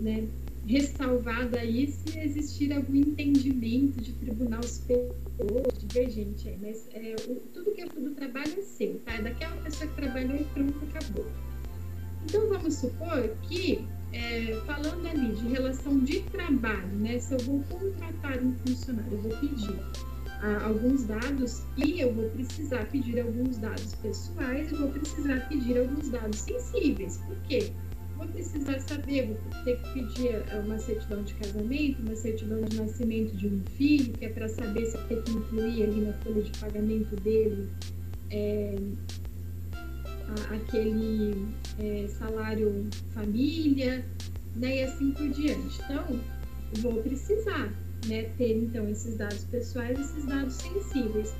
né? Ressalvado aí se existir algum entendimento de tribunal superior divergente, aí, mas é, o, tudo que é fruto do trabalho é seu, tá? É daquela pessoa que trabalhou e pronto, acabou. Então vamos supor que é, falando ali de relação de trabalho, né? Se eu vou contratar um funcionário, eu vou pedir ah, alguns dados e eu vou precisar pedir alguns dados pessoais, eu vou precisar pedir alguns dados sensíveis. Por quê? Vou precisar saber, vou ter que pedir ah, uma certidão de casamento, uma certidão de nascimento de um filho, que é para saber se tenho que incluir ali na folha de pagamento dele é, aquele é, salário família, né, e assim por diante. Então, vou precisar né, ter então esses dados pessoais, esses dados sensíveis.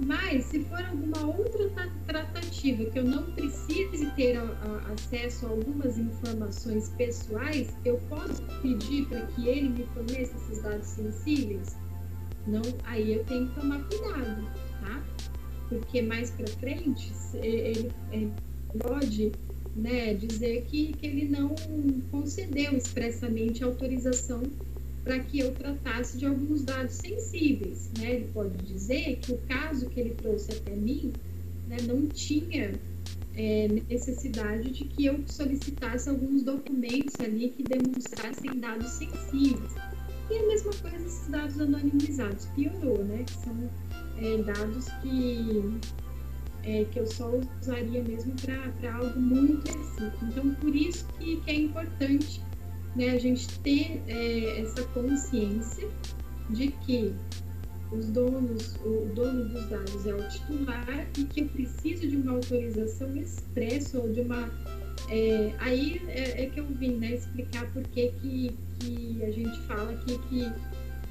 Mas se for alguma outra tratativa que eu não precise ter a, a, acesso a algumas informações pessoais, eu posso pedir para que ele me forneça esses dados sensíveis? Não, aí eu tenho que tomar cuidado, tá? Porque mais para frente ele, ele pode né, dizer que, que ele não concedeu expressamente autorização para que eu tratasse de alguns dados sensíveis. Né? Ele pode dizer que o caso que ele trouxe até mim né, não tinha é, necessidade de que eu solicitasse alguns documentos ali que demonstrassem dados sensíveis. E a mesma coisa esses dados anonimizados, piorou, né? Que são é, dados que é, que eu só usaria mesmo para algo muito específico. Então, por isso que, que é importante né, a gente ter é, essa consciência de que os donos, o dono dos dados é o titular e que eu preciso de uma autorização expressa ou de uma. É, aí é, é, que eu vim né, explicar por que, que, que a gente fala aqui que,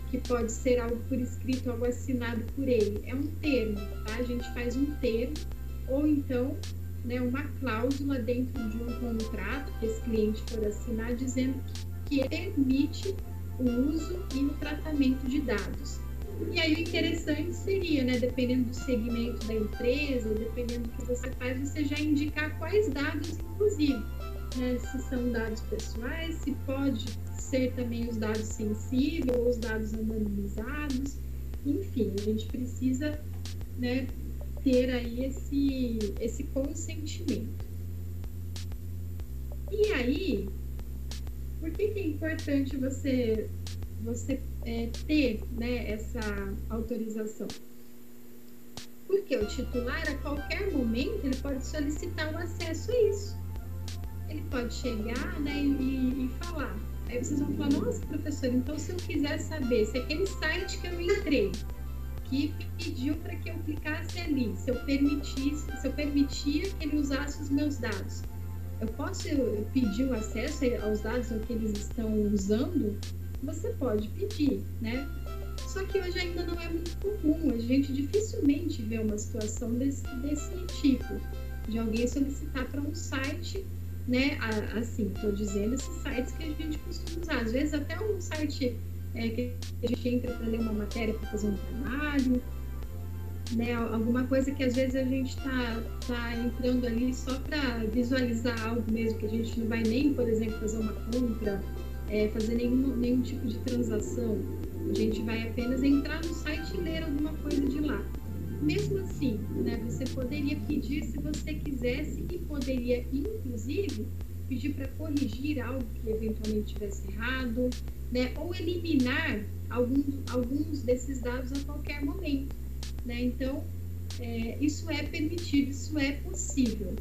que pode ser algo por escrito, algo assinado por ele. É um termo, tá? A gente faz um termo ou então né, uma cláusula dentro de um contrato que esse cliente for assinar dizendo que, que permite o uso e o tratamento de dados. E aí o interessante seria, né, dependendo do segmento da empresa, dependendo do que você faz, você já indicar quais dados, inclusive, né, se são dados pessoais, se pode ser também os dados sensíveis ou os dados anonimizados, enfim, a gente precisa né, ter aí esse, esse consentimento. E aí, por que, que é importante você, você é, ter né, essa autorização? Porque o titular, a qualquer momento, ele pode solicitar o acesso a isso. Ele pode chegar né, e, e falar. Aí vocês vão falar, nossa, professor, então se eu quiser saber se aquele site que eu entrei que pediu para que eu clicasse ali, se eu permitisse, se eu permitia que ele usasse os meus dados. Eu posso pedir o acesso aos dados que eles estão usando? Você pode pedir, né? Só que hoje ainda não é muito comum, a gente dificilmente vê uma situação desse, desse tipo, de alguém solicitar para um site, né? Assim, estou dizendo esses sites que a gente costuma usar. Às vezes até um site é, que a gente entra para ler uma matéria, para fazer um trabalho, né? Alguma coisa que às vezes a gente está tá entrando ali só para visualizar algo mesmo, que a gente não vai nem, por exemplo, fazer uma compra, é, fazer nenhum, nenhum tipo de transação. A gente vai apenas entrar no site e ler alguma coisa de lá. Mesmo assim, né, você poderia pedir se você quisesse e poderia, inclusive, pedir para corrigir algo que eventualmente tivesse errado, né? ou eliminar alguns, desses dados a qualquer momento. Né? Então, é, isso é permitido, isso é possível.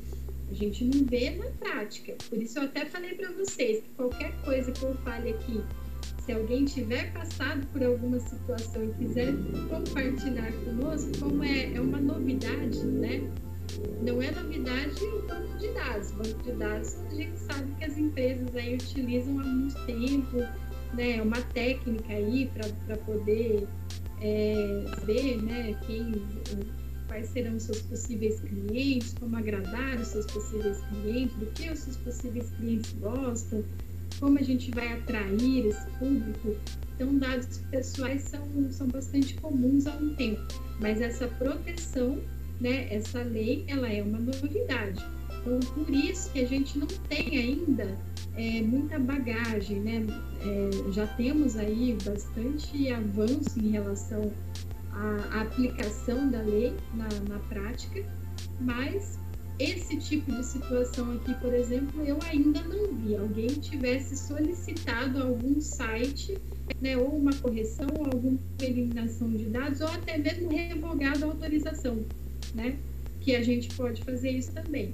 A gente não vê na prática. Por isso eu até falei para vocês que qualquer coisa que eu fale aqui, se alguém tiver passado por alguma situação e quiser compartilhar conosco, como é, é uma novidade, né? Não é novidade o banco de dados. O banco de dados a gente sabe que as empresas aí utilizam há muito tempo, né? É uma técnica aí para poder é, ver, né? Quem quais serão os seus possíveis clientes, como agradar os seus possíveis clientes, do que os seus possíveis clientes gostam, como a gente vai atrair esse público. Então, dados pessoais são, são bastante comuns há um tempo, mas essa proteção, né, essa lei, ela é uma novidade. Então, por isso que a gente não tem ainda é, muita bagagem, né? É, já temos aí bastante avanço em relação a aplicação da lei na, na prática, mas esse tipo de situação aqui, por exemplo, eu ainda não vi alguém tivesse solicitado algum site, né, ou uma correção, ou alguma eliminação de dados, ou até mesmo revogado a autorização, né? Que a gente pode fazer isso também.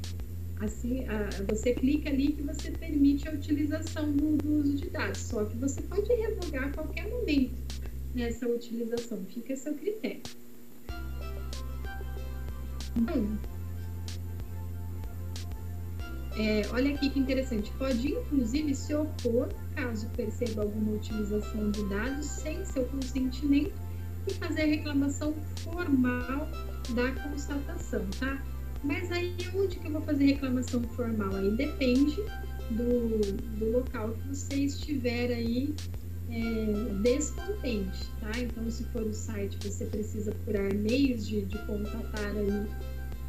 Assim, a, você clica ali que você permite a utilização do, do uso de dados, só que você pode revogar a qualquer momento nessa utilização. Fica a seu critério. Então, é, olha aqui que interessante. Pode inclusive se opor caso perceba alguma utilização de dados sem seu consentimento e fazer reclamação formal da constatação, tá? Mas aí onde que eu vou fazer reclamação formal? Aí depende do, do local que você estiver aí é, descontente, tá? Então, se for o site, você precisa procurar meios de, de contatar aí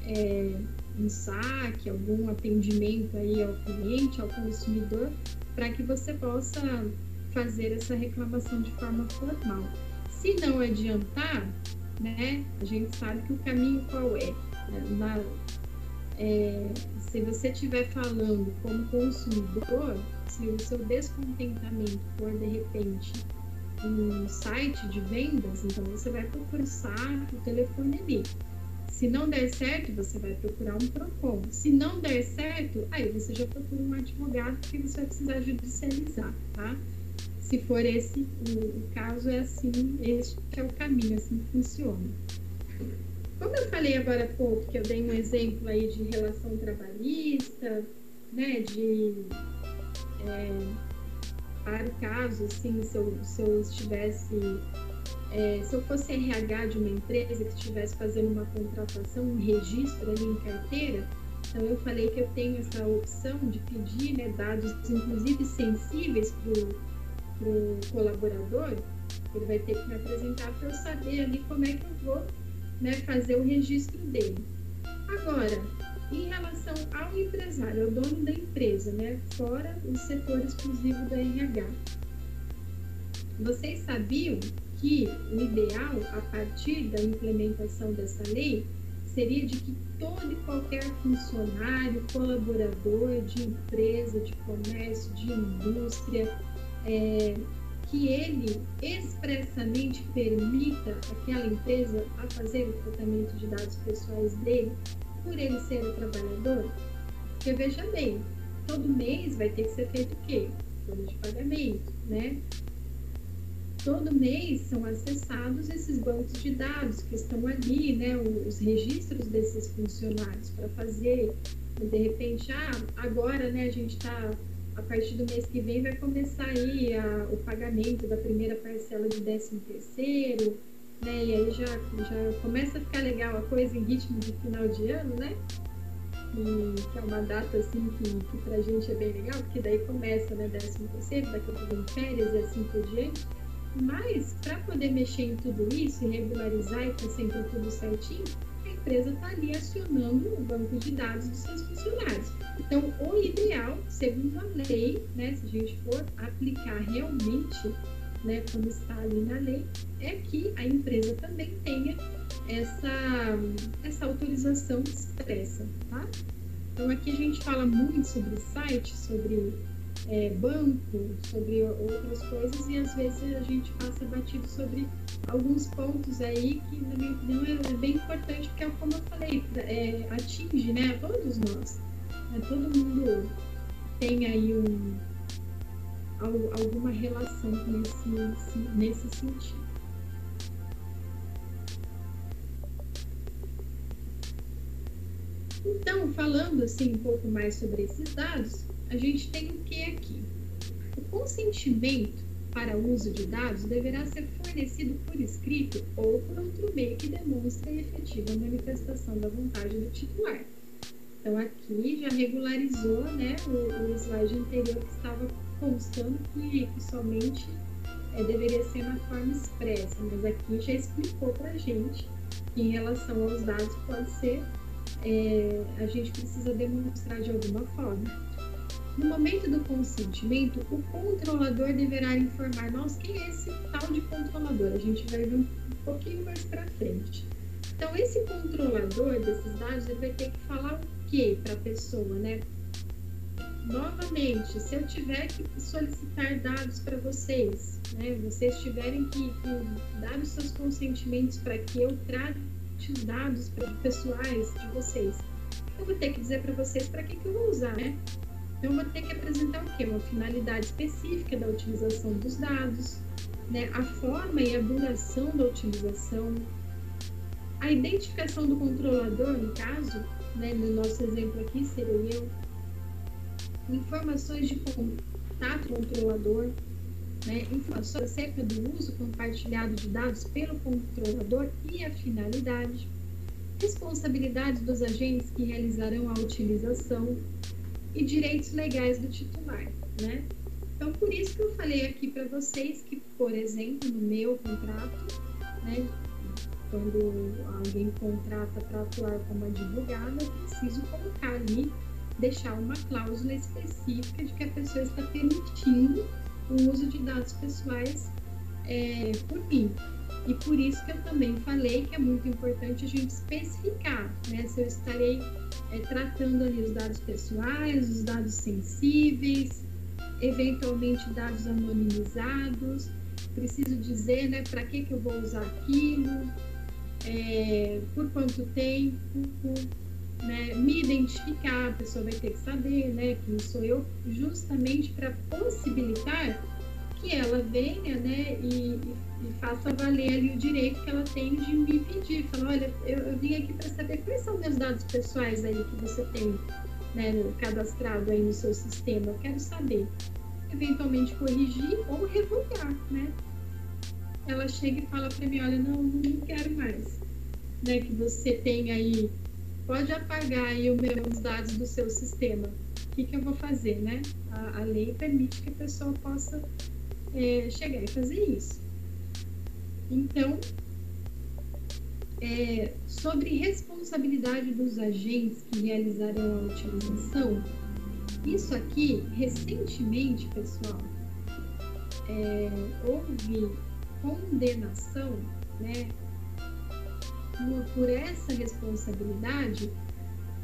é, um saque, algum atendimento aí ao cliente, ao consumidor, para que você possa fazer essa reclamação de forma formal. Se não adiantar, né, a gente sabe que o caminho qual é? Na, é se você estiver falando como consumidor, se o seu descontentamento for de repente um site de vendas, então você vai procurar o telefone ali. Se não der certo, você vai procurar um PROCON. Se não der certo, aí você já procura um advogado, porque você vai precisar judicializar, tá? Se for esse o, o caso, é assim, este é o caminho, assim que funciona. Como eu falei agora há pouco, que eu dei um exemplo aí de relação trabalhista, né, de é, para o caso, assim, se eu, se eu estivesse, é, se eu fosse RH de uma empresa que estivesse fazendo uma contratação, um registro ali em carteira, então eu falei que eu tenho essa opção de pedir né, dados, inclusive sensíveis para o colaborador, ele vai ter que me apresentar para eu saber ali como é que eu vou né, fazer o registro dele. Agora, em relação ao empresário, ao dono da empresa, né, fora o setor exclusivo da RH, vocês sabiam que o ideal, a partir da implementação dessa lei, seria de que todo e qualquer funcionário, colaborador de empresa, de comércio, de indústria, é, que ele expressamente permita aquela empresa a fazer o tratamento de dados pessoais dele por ele ser o trabalhador? Porque veja bem, todo mês vai ter que ser feito o quê? Folha de pagamento, né? Todo mês são acessados esses bancos de dados que estão ali, né? Os registros desses funcionários para fazer, de repente, ah, agora, né? A gente está a partir do mês que vem vai começar aí a, o pagamento da primeira parcela de 13 terceiro, né? E aí já, já começa a ficar legal a coisa em ritmo de final de ano, né? E que é uma data assim que, que pra gente é bem legal, porque daí começa, né, 13 terceiro, daqui a pouco vem férias e assim por diante. Mas para poder mexer em tudo isso e regularizar e ter sempre tudo certinho, a empresa está ali acionando o banco de dados dos seus funcionários. Então, o ideal, segundo a lei, né, se a gente for aplicar realmente né, como está ali na lei, é que a empresa também tenha essa, essa autorização expressa, tá? Então aqui a gente fala muito sobre site, sobre é, banco, sobre outras coisas e às vezes a gente passa batido sobre alguns pontos aí que, na minha opinião, é, é bem importante, porque, como eu falei, é, atinge né, todos nós. Né, todo mundo tem aí um, alguma relação nesse, nesse sentido. Então, falando assim um pouco mais sobre esses dados, a gente tem o que aqui? O consentimento para uso de dados deverá ser fornecido por escrito ou por outro meio que demonstre a efetiva manifestação da vontade do titular. Então, aqui já regularizou né, o, o slide anterior que estava constando que, que somente é, deveria ser na forma expressa, mas aqui já explicou para a gente que em relação aos dados pode ser, é, a gente precisa demonstrar de alguma forma. No momento do consentimento, o controlador deverá informar nós quem é esse tal de controlador. A gente vai ver um pouquinho mais para frente. Então, esse controlador desses dados ele vai ter que falar o que para a pessoa, né? Novamente, se eu tiver que solicitar dados para vocês, né? Vocês tiverem que, que dar os seus consentimentos para que eu trate os dados pessoais de vocês, eu vou ter que dizer para vocês para que, que eu vou usar, né? Então, eu vou ter que apresentar o quê? Uma finalidade específica da utilização dos dados, né? a forma e a duração da utilização, a identificação do controlador, no caso, né? no nosso exemplo aqui seria eu, informações de contato controlador, né? informações acerca do uso compartilhado de dados pelo controlador e a finalidade, responsabilidades dos agentes que realizarão a utilização, e direitos legais do titular, né? Então, por isso que eu falei aqui para vocês que, por exemplo, no meu contrato, né, quando alguém contrata para atuar como advogada, eu preciso colocar ali, deixar uma cláusula específica de que a pessoa está permitindo o uso de dados pessoais é, por mim. E por isso que eu também falei que é muito importante a gente especificar, né? Se eu estarei é, tratando ali os dados pessoais, os dados sensíveis, eventualmente dados anonimizados, preciso dizer, né, para que, que eu vou usar aquilo, é, por quanto tempo, né, me identificar, a pessoa vai ter que saber, né, quem sou eu, justamente para possibilitar que ela venha, né, e, e, faça valer ali o direito que ela tem de me pedir. Falar, olha, eu, eu vim aqui para saber quais são meus dados pessoais aí que você tem, né, cadastrado aí no seu sistema. Eu quero saber. Eventualmente corrigir ou revogar, né? Ela chega e fala para mim, olha, não, não quero mais, né, que você tem aí, pode apagar aí os meus dados do seu sistema. O que, que eu vou fazer, né? A, a lei permite que a pessoa possa é, chegar e fazer isso. Então, é, sobre responsabilidade dos agentes que realizarão a utilização, isso aqui, recentemente, pessoal, é, houve condenação né, por essa responsabilidade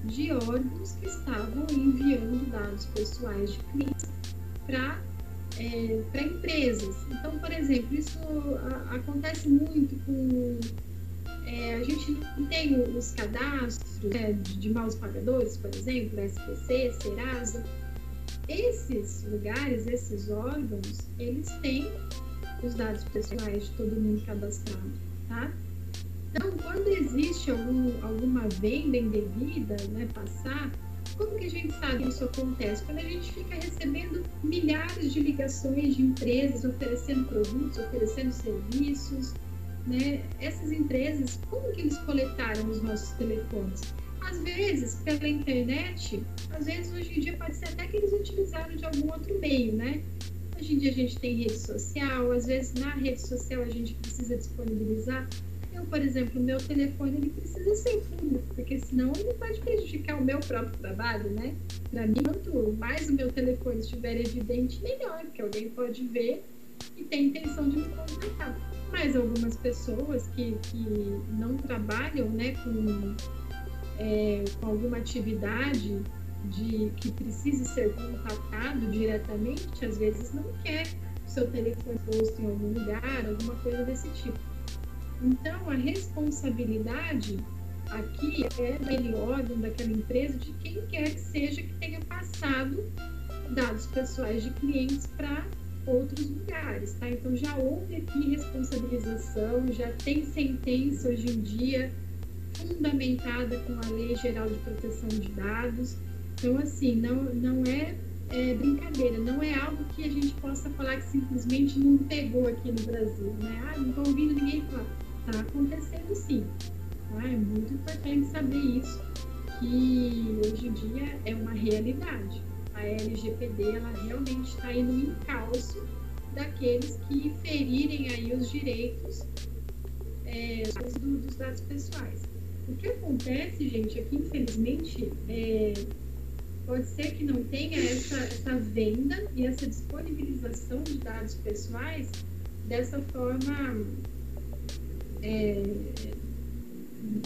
de órgãos que estavam enviando dados pessoais de clientes para é, para empresas. Então, por exemplo, isso a, acontece muito com. É, a gente tem os cadastros né, de, de maus pagadores, por exemplo, SPC, Serasa. Esses lugares, esses órgãos, eles têm os dados pessoais de todo mundo cadastrado, tá? Então, quando existe algum, alguma venda indevida, né, passar, como que a gente sabe que isso acontece? Quando a gente fica recebendo milhares de ligações de empresas oferecendo produtos, oferecendo serviços, né? Essas empresas, como que eles coletaram os nossos telefones? Às vezes, pela internet, às vezes hoje em dia pode ser até que eles utilizaram de algum outro meio, né? Hoje em dia a gente tem rede social, às vezes na rede social a gente precisa disponibilizar eu, por exemplo, o meu telefone ele precisa ser público, porque senão ele pode prejudicar o meu próprio trabalho, né? Para mim, quanto mais o meu telefone estiver evidente, melhor, porque alguém pode ver e tem intenção de me contactar. Mas algumas pessoas que, que não trabalham né, com é, com alguma atividade de que precise ser contatado diretamente, às vezes não quer o seu telefone posto em algum lugar, alguma coisa desse tipo. Então, a responsabilidade aqui é daquele órgão, daquela empresa, de quem quer que seja que tenha passado dados pessoais de clientes para outros lugares, tá? Então já houve aqui responsabilização, já tem sentença hoje em dia fundamentada com a Lei Geral de Proteção de Dados. Então, assim, não, não é, é brincadeira, não é algo que a gente possa falar que simplesmente não pegou aqui no Brasil, né? Ah, não estou ouvindo ninguém falar. Está acontecendo sim. Tá? É muito importante saber isso, que hoje em dia é uma realidade. A LGPD, ela realmente está indo em calço daqueles que ferirem aí os direitos é, do, dos dados pessoais. O que acontece, gente, aqui, infelizmente, é, pode ser que não tenha essa, essa venda e essa disponibilização de dados pessoais dessa forma é,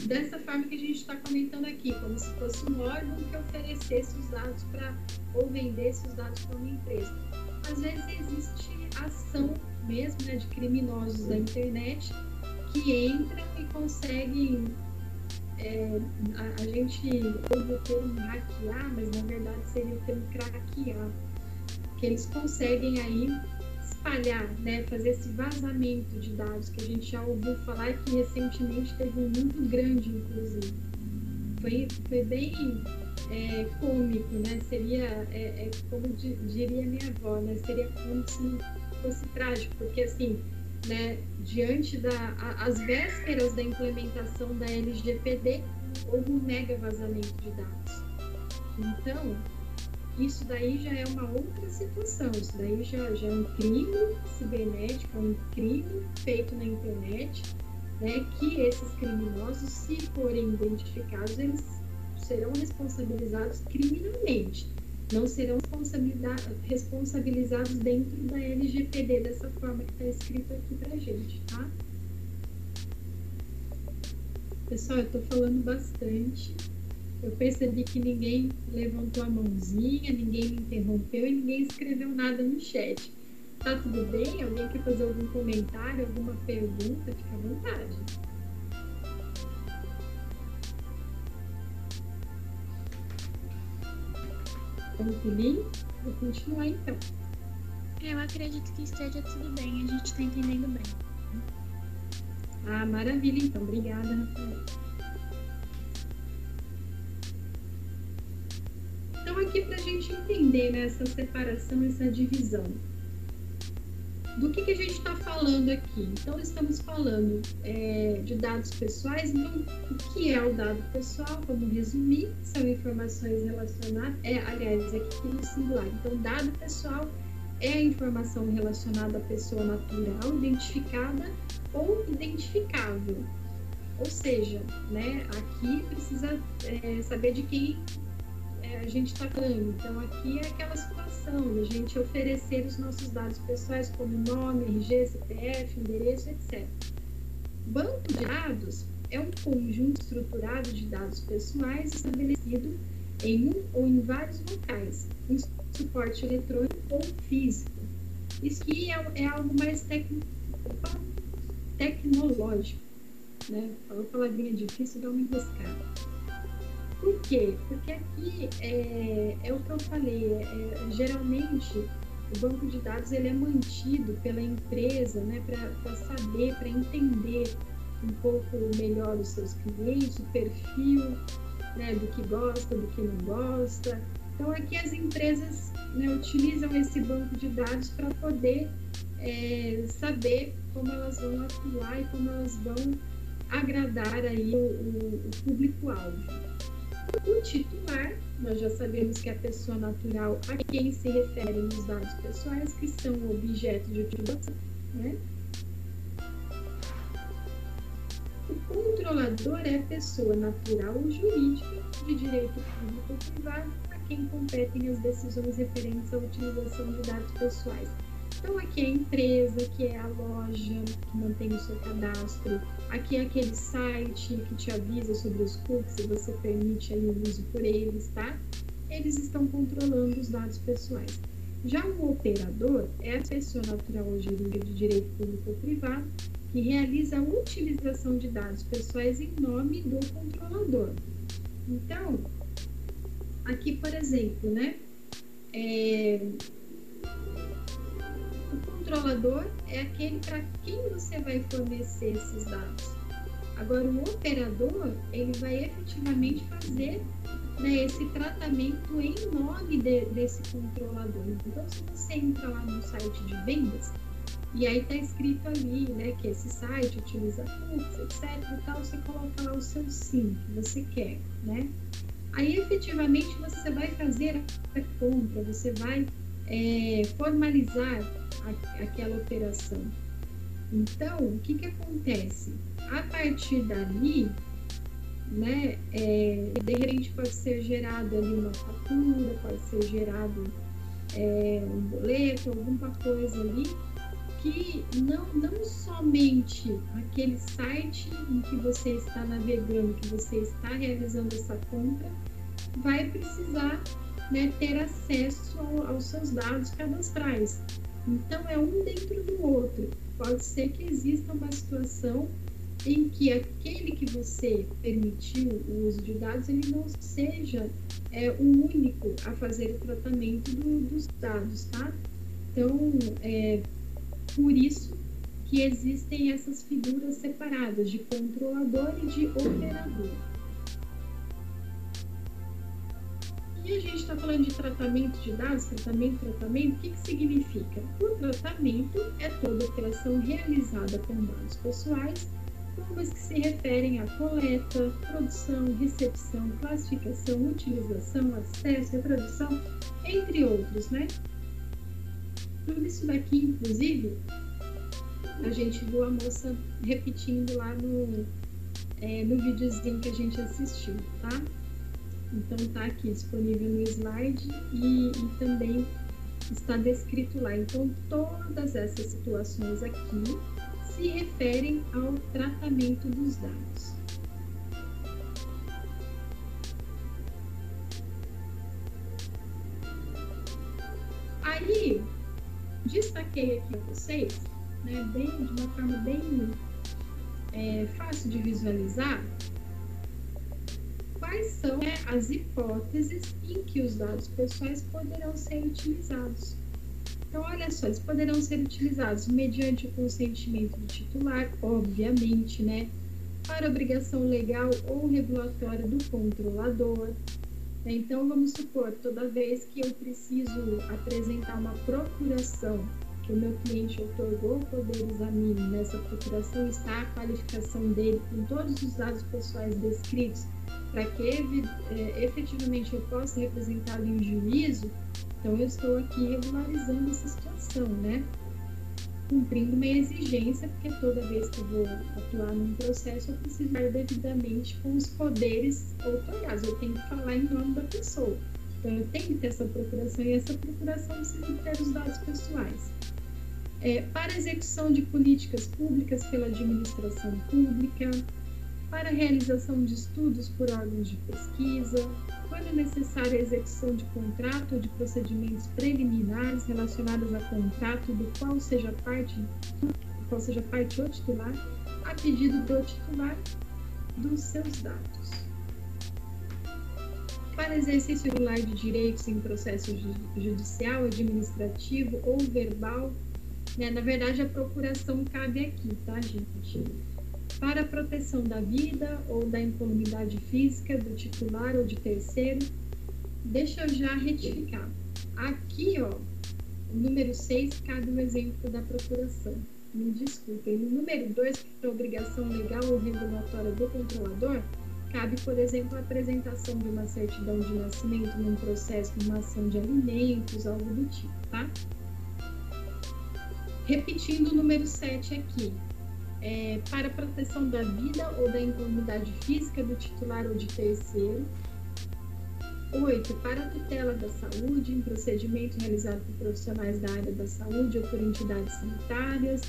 dessa forma que a gente está comentando aqui, como se fosse um órgão que oferecesse os dados para ou vendesse os dados para uma empresa. Às vezes existe ação mesmo né, de criminosos da internet que entram e conseguem é, a, a, gente ouve o termo hackear, mas na verdade seria o termo craquear, que eles conseguem aí espalhar, né, fazer esse vazamento de dados que a gente já ouviu falar que recentemente teve um muito grande, inclusive. Foi, foi bem é, cômico, né? Seria, é, é, como diria minha avó, né? Seria como se fosse trágico, porque assim, né, diante da as vésperas da implementação da LGPD, houve um mega vazamento de dados. Então, isso daí já é uma outra situação, isso daí já, já é um crime cibernético, é um crime feito na internet, né, que esses criminosos, se forem identificados, eles serão responsabilizados criminalmente, não serão responsabilizados dentro da LGPD, dessa forma que está escrito aqui para gente, tá? Pessoal, eu estou falando bastante. Eu percebi que ninguém levantou a mãozinha, ninguém me interrompeu e ninguém escreveu nada no chat. Tá tudo bem? Alguém quer fazer algum comentário, alguma pergunta? Fica à vontade. Tranquilinho? Vou continuar então. Eu acredito que esteja tudo bem, a gente está entendendo bem. Ah, maravilha então. Obrigada, Rafael. Então, aqui para a gente entender né, essa separação, essa divisão. Do que, que a gente está falando aqui? Então, estamos falando é, de dados pessoais. Então, o que é o dado pessoal? Vamos resumir: são informações relacionadas. É, aliás, aqui no singular. Então, dado pessoal é a informação relacionada à pessoa natural, identificada ou identificável. Ou seja, né, aqui precisa é, saber de quem a gente está falando. Então, aqui é aquela situação de a gente oferecer os nossos dados pessoais, como nome, RG, CPF, endereço, etc. Banco de dados é um conjunto estruturado de dados pessoais estabelecido em um ou em vários locais, em suporte eletrônico ou físico. Isso aqui é, é algo mais tec... tecnológico. Né? Falou palavrinha difícil, dá uma enroscada. Por quê? Porque aqui é, é o que eu falei, é, geralmente o banco de dados ele é mantido pela empresa né, para saber, para entender um pouco melhor os seus clientes, o perfil né, do que gosta, do que não gosta. Então aqui as empresas né, utilizam esse banco de dados para poder é, saber como elas vão atuar e como elas vão agradar aí o, o, o público-alvo. O titular, nós já sabemos que é a pessoa natural a quem se referem os dados pessoais, que são objeto de utilização. Né? O controlador é a pessoa natural ou jurídica de direito público ou privado a quem competem as decisões referentes à utilização de dados pessoais. Então, aqui é a empresa, aqui é a loja que mantém o seu cadastro, aqui é aquele site que te avisa sobre os cookies e você permite aí o uso por eles, tá? Eles estão controlando os dados pessoais. Já o operador é a pessoa natural ou jurídica de direito público ou privado que realiza a utilização de dados pessoais em nome do controlador. Então, aqui, por exemplo, né? É, controlador é aquele para quem você vai fornecer esses dados. Agora, o operador, ele vai efetivamente fazer né, esse tratamento em nome de, desse controlador. Então, se você entra lá no site de vendas, e aí está escrito ali, né, que esse site utiliza cookies, etc. E tal, você coloca lá o seu sim que você quer, né? Aí efetivamente você vai fazer a compra, você vai é, formalizar aquela operação. Então, o que, que acontece? A partir dali, né, é, de repente pode ser gerado ali uma fatura, pode ser gerado é, um boleto, alguma coisa ali, que não, não somente aquele site em que você está navegando, que você está realizando essa compra, vai precisar né, ter acesso ao, aos seus dados cadastrais. Então, é um dentro do outro. Pode ser que exista uma situação em que aquele que você permitiu o uso de dados, ele não seja é, o único a fazer o tratamento do, dos dados, tá? Então, é, por isso que existem essas figuras separadas de controlador e de operador. E a gente está falando de tratamento de dados, tratamento, tratamento, o que, que significa? O tratamento é toda operação realizada com dados pessoais, como as que se referem à coleta, produção, recepção, classificação, utilização, acesso, reprodução, entre outros, né? Tudo isso daqui, inclusive, a gente viu a moça repetindo lá no, é, no videozinho que a gente assistiu, tá? Então tá aqui disponível no slide e, e também está descrito lá. Então todas essas situações aqui se referem ao tratamento dos dados. Aí, destaquei aqui para vocês, né, bem, de uma forma bem é, fácil de visualizar, quais são né, as hipóteses em que os dados pessoais poderão ser utilizados. Então, olha só, eles poderão ser utilizados mediante o consentimento do titular, obviamente, né? Para obrigação legal ou regulatória do controlador, então, vamos supor, toda vez que eu preciso apresentar uma procuração, que o meu cliente otorgou poderes a mim, nessa procuração está a qualificação dele com todos os dados pessoais descritos, para que é, efetivamente eu possa representá-lo em juízo, então eu estou aqui regularizando essa situação, né? cumprindo uma exigência, porque toda vez que eu vou atuar num processo, eu preciso estar devidamente com os poderes outorgados, eu tenho que falar em nome da pessoa. Então, eu tenho que ter essa procuração e essa procuração precisa ter os dados pessoais. É, para execução de políticas públicas pela administração pública, para a realização de estudos por órgãos de pesquisa, quando necessária a execução de contrato ou de procedimentos preliminares relacionados a contrato do qual seja parte, qual seja parte ou titular, a pedido do titular dos seus dados. Para exercício regular de direitos em processo judicial, administrativo ou verbal, né, na verdade a procuração cabe aqui, tá, gente? Para a proteção da vida ou da incolumidade física do titular ou de terceiro. Deixa eu já retificar. Aqui, ó, o número 6 cabe o exemplo da procuração. Me desculpem. No número 2, que é a obrigação legal ou regulatória do controlador, cabe, por exemplo, a apresentação de uma certidão de nascimento num processo, numa ação de alimentos, algo do tipo, tá? Repetindo o número 7 aqui, é, para proteção da vida ou da incomunidade física do titular ou de terceiro. 8. Para a tutela da saúde, em procedimento realizado por profissionais da área da saúde ou por entidades sanitárias.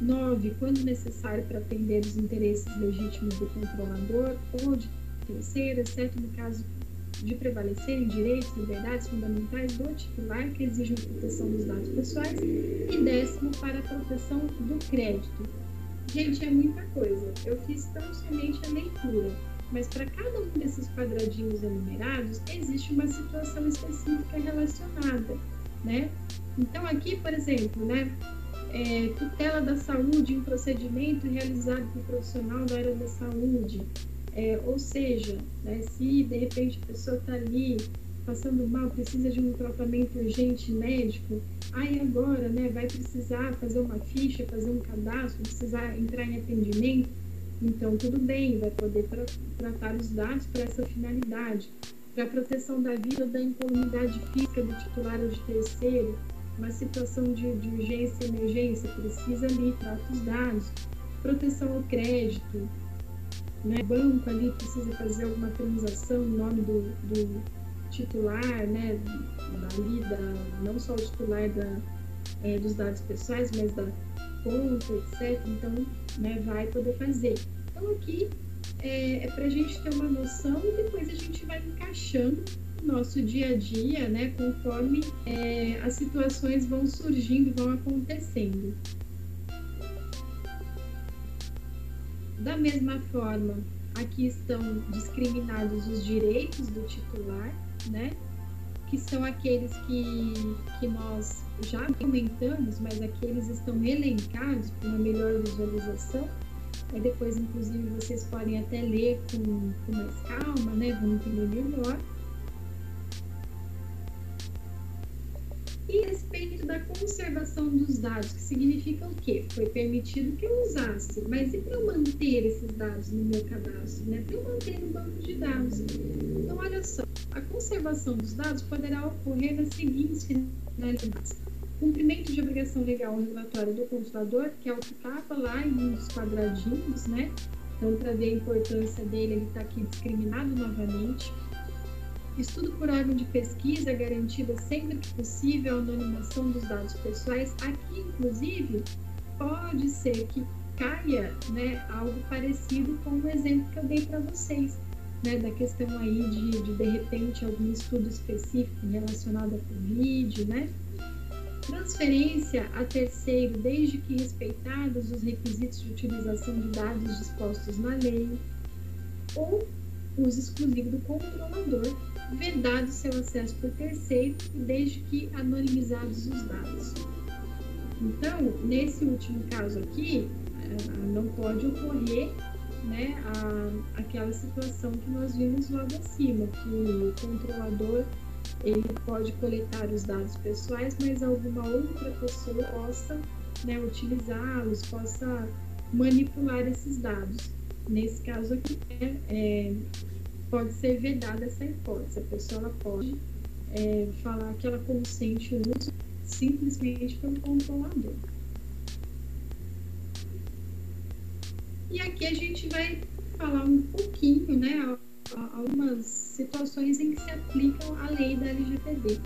9. Quando necessário para atender os interesses legítimos do controlador ou de terceiro, exceto no caso de prevalecerem direitos e liberdades fundamentais do titular que exigem proteção dos dados pessoais. E décimo, para a proteção do crédito. Gente, é muita coisa. Eu fiz tão somente a leitura mas para cada um desses quadradinhos enumerados existe uma situação específica relacionada, né? Então aqui, por exemplo, né, é, tutela da saúde em procedimento realizado por profissional da área da saúde, é, ou seja, né, se de repente a pessoa está ali passando mal, precisa de um tratamento urgente médico, aí agora, né, vai precisar fazer uma ficha, fazer um cadastro, precisar entrar em atendimento então, tudo bem, vai poder tra tratar os dados para essa finalidade. Para a proteção da vida da incolumidade física do titular ou de terceiro, uma situação de, de urgência emergência, precisa ali, trata os dados. Proteção ao crédito, né? banco ali precisa fazer alguma transação em nome do, do titular, né? Dali, da, não só o titular da, é, dos dados pessoais, mas da conta, etc. Então, né, vai poder fazer. Então, aqui é, é para a gente ter uma noção e depois a gente vai encaixando no nosso dia a dia, né, conforme é, as situações vão surgindo, vão acontecendo. Da mesma forma, aqui estão discriminados os direitos do titular, né? que são aqueles que, que nós já comentamos, mas aqueles estão elencados para uma melhor visualização. Aí depois, inclusive, vocês podem até ler com, com mais calma, né? Vão entender melhor. E a respeito da conservação dos dados, que significa o quê? Foi permitido que eu usasse, mas e para eu manter esses dados no meu cadastro, né? Para eu manter no banco de dados. Então, olha só, a conservação dos dados poderá ocorrer nas seguintes finalidades. Cumprimento de obrigação legal relatória do controlador, que é o que estava lá em dos quadradinhos, né? Então, para ver a importância dele, ele está aqui discriminado novamente Estudo por órgão de pesquisa garantida sempre que possível a anonimação dos dados pessoais. Aqui, inclusive, pode ser que caia né, algo parecido com o exemplo que eu dei para vocês, né, da questão aí de, de, de repente, algum estudo específico relacionado à Covid, né? Transferência a terceiro, desde que respeitados os requisitos de utilização de dados dispostos na lei, ou uso exclusivo do controlador, vedado seu acesso por terceiro, desde que anonimizados os dados. Então, nesse último caso aqui, eh, não pode ocorrer né, a, aquela situação que nós vimos logo acima, que o controlador ele pode coletar os dados pessoais, mas alguma outra pessoa possa né, utilizá-los, possa manipular esses dados. Nesse caso aqui, é, é pode ser vedada essa hipótese. A pessoa pode é, falar que ela consente o uso simplesmente pelo controlador. E aqui a gente vai falar um pouquinho, né, algumas situações em que se aplicam a lei da LGPD.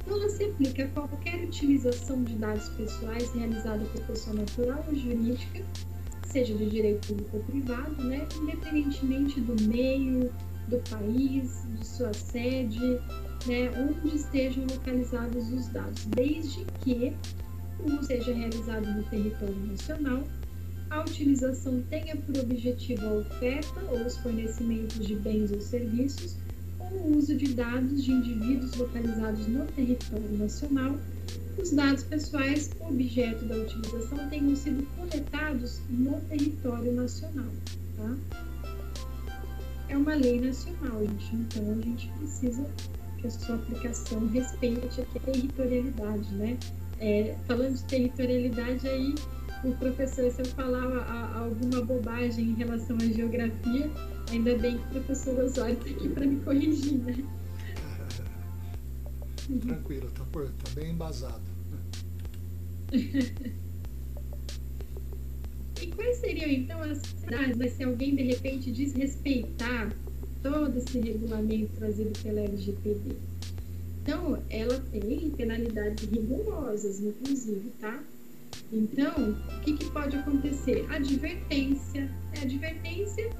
Então, ela se aplica a qualquer utilização de dados pessoais realizada por pessoa natural ou jurídica, seja de direito público ou privado, né, independentemente do meio, do país, de sua sede, né, onde estejam localizados os dados, desde que o uso seja realizado no território nacional, a utilização tenha por objetivo a oferta ou os fornecimentos de bens ou serviços, ou o uso de dados de indivíduos localizados no território nacional, os dados pessoais objeto da utilização tenham sido coletados no território nacional. Tá? é uma lei nacional, gente. Então a gente precisa que a sua aplicação respeite a territorialidade, né? É, falando de territorialidade aí, o professor, se eu falar alguma bobagem em relação à geografia, ainda bem que o professor Osório está aqui para me corrigir, né? Tranquilo, tá, tá bem embasado. E quais seriam então as cidades, se alguém de repente desrespeitar todo esse regulamento trazido pela LGPD. Então, ela tem penalidades rigorosas, inclusive, tá? Então, o que, que pode acontecer? Advertência. É, advertência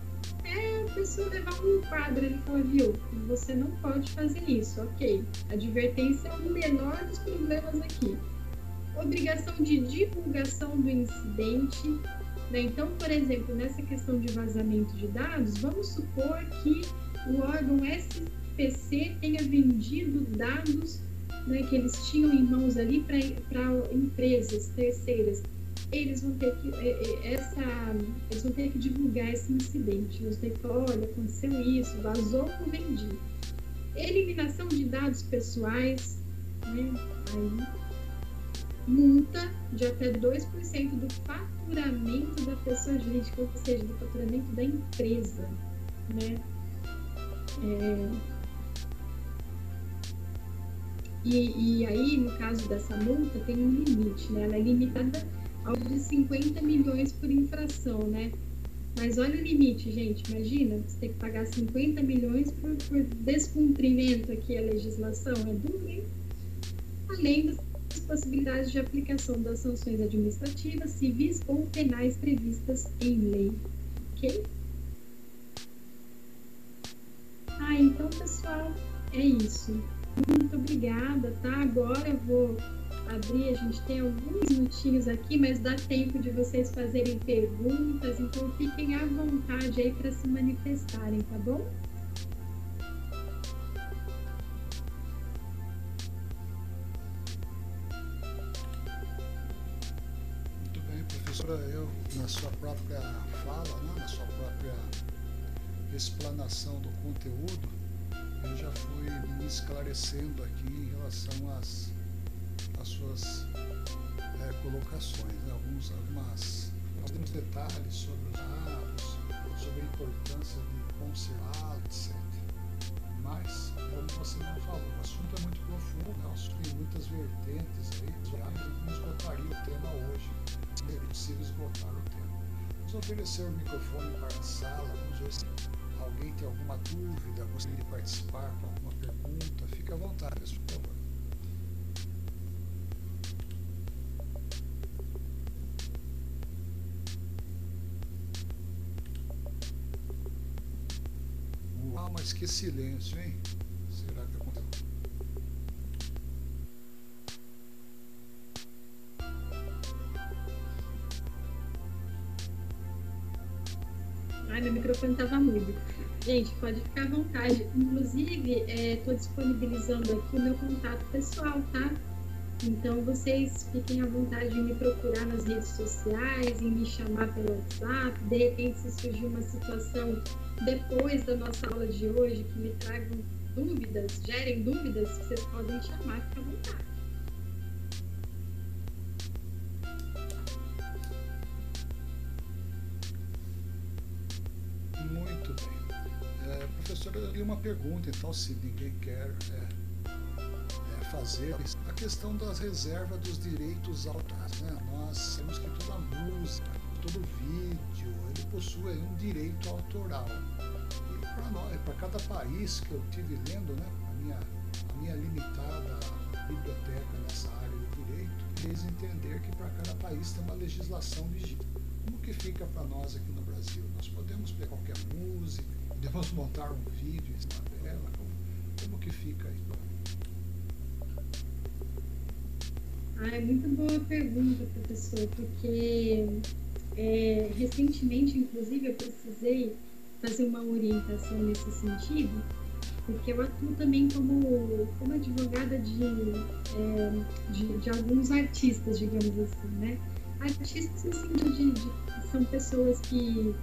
é a pessoa levar um quadro e falar, viu, você não pode fazer isso, ok. Advertência é o menor dos problemas aqui. Obrigação de divulgação do incidente. Né? Então, por exemplo, nessa questão de vazamento de dados, vamos supor que o órgão SPC tenha vendido dados né, que eles tinham em mãos ali para empresas terceiras. Eles vão ter que é, é, essa eles vão ter que divulgar esse incidente. Eles vão ter que olha aconteceu isso vazou ou vendi eliminação de dados pessoais né, aí multa de até 2% do faturamento da pessoa jurídica ou seja do faturamento da empresa né? É, e, e, aí, no caso dessa multa, tem um limite, né? Ela é limitada ao de 50 milhões por infração, né? Mas olha o limite, gente. Imagina, você tem que pagar 50 milhões por, por descumprimento aqui a legislação. É duro? Além das possibilidades de aplicação das sanções administrativas, civis ou penais previstas em lei. Ok? Ah, então, pessoal, é isso. Muito obrigada, tá? Agora eu vou abrir, a gente tem alguns minutinhos aqui, mas dá tempo de vocês fazerem perguntas, então fiquem à vontade aí para se manifestarem, tá bom? Muito bem, professora, eu, na sua própria fala, né, na sua própria explanação do conteúdo, eu já fui me esclarecendo aqui em relação às, às suas é, colocações, né? Alguns, algumas, alguns detalhes sobre os dados, sobre a importância de conciliar, etc. Mas, como você não falou, o assunto é muito profundo, né? o assunto tem muitas vertentes aí, não esgotaria o tema hoje, seria possível esgotar o tema. Vamos oferecer o microfone para a sala, vamos ver se alguém tem alguma dúvida, gostaria de participar com alguma pergunta, fique à vontade, por favor. Uau, mas que silêncio, hein? Será que aconteceu? Ai, meu microfone estava mudo. Gente, pode ficar à vontade. Inclusive, estou é, disponibilizando aqui o meu contato pessoal, tá? Então, vocês fiquem à vontade de me procurar nas redes sociais, em me chamar pelo WhatsApp. De repente, se surgir uma situação depois da nossa aula de hoje que me tragam dúvidas, gerem dúvidas, vocês podem chamar, fica à vontade. Pergunta, então, se ninguém quer é, é, fazer, a questão das reservas dos direitos autorais. Né? Nós temos que toda música, todo vídeo, ele possui um direito autoral. E para nós, para cada país que eu tive lendo, né, a minha, a minha limitada biblioteca nessa área de direito, fez entender que para cada país tem uma legislação vigente. Como que fica para nós aqui no Brasil? Nós podemos pegar qualquer música, Podemos montar um vídeo em cima dela? Como, como que fica aí? Ah, é muito boa pergunta, professor, porque é, recentemente, inclusive, eu precisei fazer uma orientação nesse sentido, porque eu atuo também como, como advogada de, é, de, de, alguns artistas, digamos assim, né? Artistas no sentido de, de são pessoas que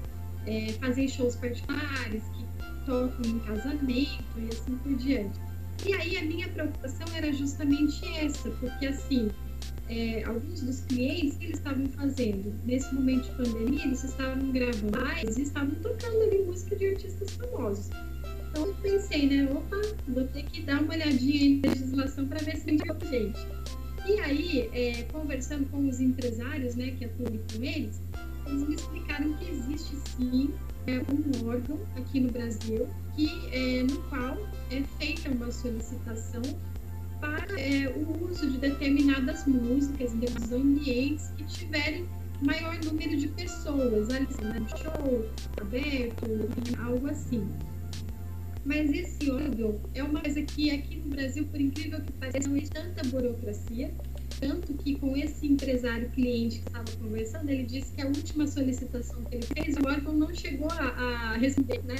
é, fazem shows particulares, que tocam em casamento e assim por diante. E aí a minha preocupação era justamente essa, porque assim, é, alguns dos clientes que eles estavam fazendo nesse momento de pandemia, eles estavam gravando lives e estavam tocando ali música de artistas famosos. Então eu pensei, né, opa, vou ter que dar uma olhadinha na legislação para ver se tem gente. E aí, é, conversando com os empresários, né, que atuam com eles, eles me explicaram que existe sim é um órgão aqui no Brasil que, é, no qual é feita uma solicitação para é, o uso de determinadas músicas em ambientes que tiverem maior número de pessoas, ali, né, show aberto, algo assim. Mas esse órgão é uma coisa que aqui no Brasil, por incrível que pareça, não existe tanta burocracia, tanto que com esse empresário cliente que estava conversando, ele disse que a última solicitação que ele fez, o órgão não chegou a, a responder, né?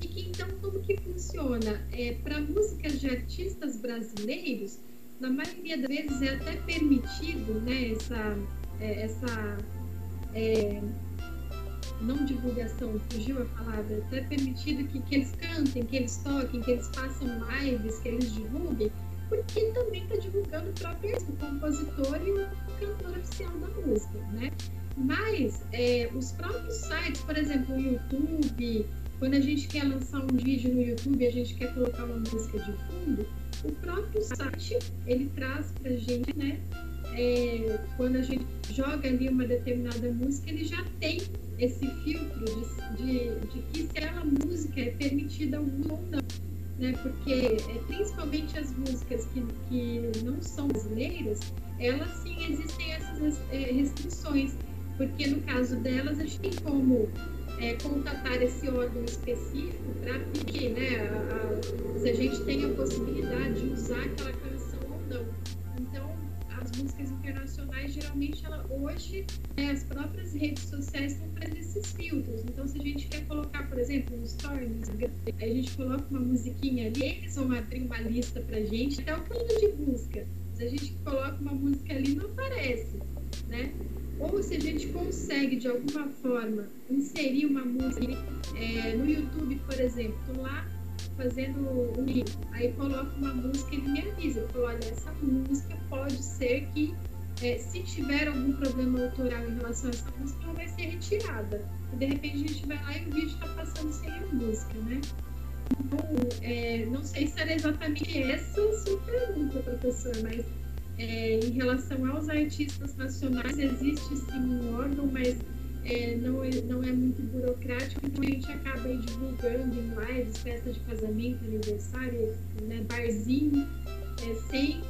E que então como que funciona? É, Para músicas de artistas brasileiros, na maioria das vezes é até permitido, né, essa, é, essa é, não divulgação, fugiu a palavra, é até permitido que, que eles cantem, que eles toquem, que eles façam lives, que eles divulguem, porque também está divulgando o próprio o compositor e o cantor oficial da música, né? Mas é, os próprios sites, por exemplo, o YouTube, quando a gente quer lançar um vídeo no YouTube, a gente quer colocar uma música de fundo, o próprio site ele traz para gente, né? É, quando a gente joga ali uma determinada música, ele já tem esse filtro de, de, de que se aquela música é permitida ou não né? Porque é, principalmente as músicas que, que não são brasileiras, elas sim existem essas é, restrições, porque no caso delas a gente tem como é, contatar esse órgão específico para pedir, né? A, a, se a gente tem a possibilidade de usar aquela canção ou não. As músicas internacionais, geralmente, ela, hoje, né, as próprias redes sociais estão fazendo esses filtros. Então, se a gente quer colocar, por exemplo, um story a gente coloca uma musiquinha ali, eles vão abrir uma lista pra gente, até o plano de busca. Se a gente coloca uma música ali, não aparece, né? Ou se a gente consegue, de alguma forma, inserir uma música é, no YouTube, por exemplo, lá fazendo um vídeo, aí coloco uma música e ele me avisa, falo, olha, essa música pode ser que é, se tiver algum problema autoral em relação a essa música, ela vai ser retirada. E de repente a gente vai lá e o vídeo está passando sem a música, né? Então, é, não sei se era exatamente essa a sua pergunta, professor, mas é, em relação aos artistas nacionais, existe sim um órgão, mas é, não, é, não é muito burocrático, então a gente acaba divulgando em lives, festa de casamento, aniversário, né, barzinho, é, sem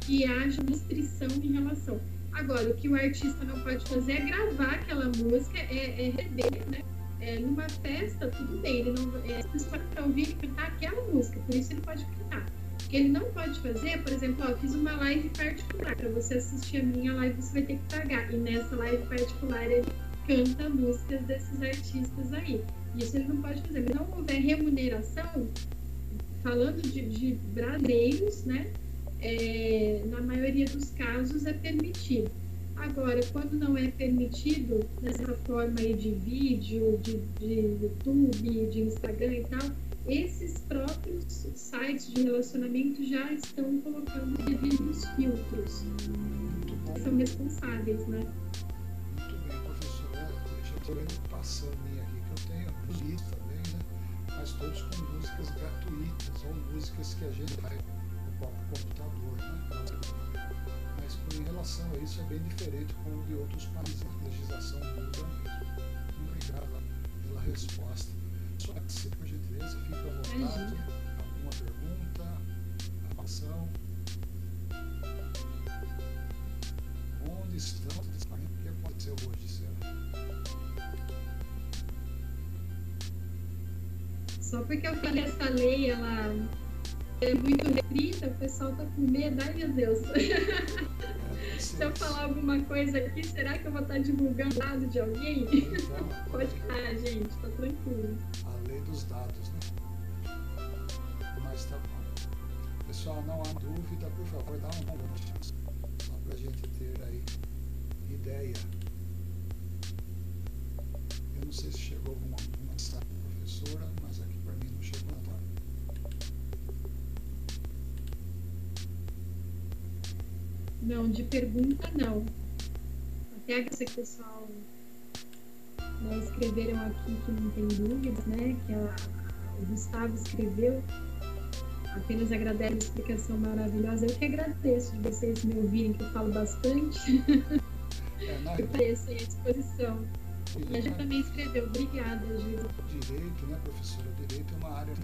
que haja restrição em relação. Agora, o que o artista não pode fazer é gravar aquela música, é, é né? É, numa festa, tudo bem, ele não, é, as pessoas para ouvir cantar aquela música, por isso ele pode cantar. O que ele não pode fazer, por exemplo, ó, fiz uma live particular, para você assistir a minha live você vai ter que pagar, e nessa live particular ele canta músicas desses artistas aí. Isso ele não pode fazer. Mas não houver remuneração, falando de, de brasileiros, né? É, na maioria dos casos é permitido. Agora, quando não é permitido, nessa forma aí de vídeo, de, de YouTube, de Instagram e tal, esses próprios sites de relacionamento já estão colocando devidos filtros. São responsáveis, né? Preocupação minha aqui que eu tenho músicas também, né? Mas todos com músicas gratuitas ou músicas que a gente vai no próprio computador, né? Mas em relação a isso é bem diferente com o de outros países, a legislação muda mesmo. Obrigado pela resposta. Só se por gentileza, fica à vontade. Alguma pergunta, ação? Onde estão? O que aconteceu hoje, Só porque eu falei essa lei, ela é muito restrita, o pessoal tá com medo, ai meu Deus. Se eu falar alguma coisa aqui, será que eu vou estar divulgando dado de alguém? Pode ficar, gente, tá tranquilo. A lei dos dados, né? Mas tá bom. Pessoal, não há dúvida, por favor, dá um bom. Só pra gente ter aí ideia. Eu não sei se chegou alguma mensagem professora, Não, de pergunta não. Até essa que o pessoal né, escreveram aqui que não tem dúvidas, né? Que a, o Gustavo escreveu. Apenas agradeço a explicação maravilhosa. Eu que agradeço de vocês me ouvirem, que eu falo bastante. É, eu pareço à disposição. E a gente também escreveu. Obrigada, Gil. Direito, né, professora? Direito é uma área.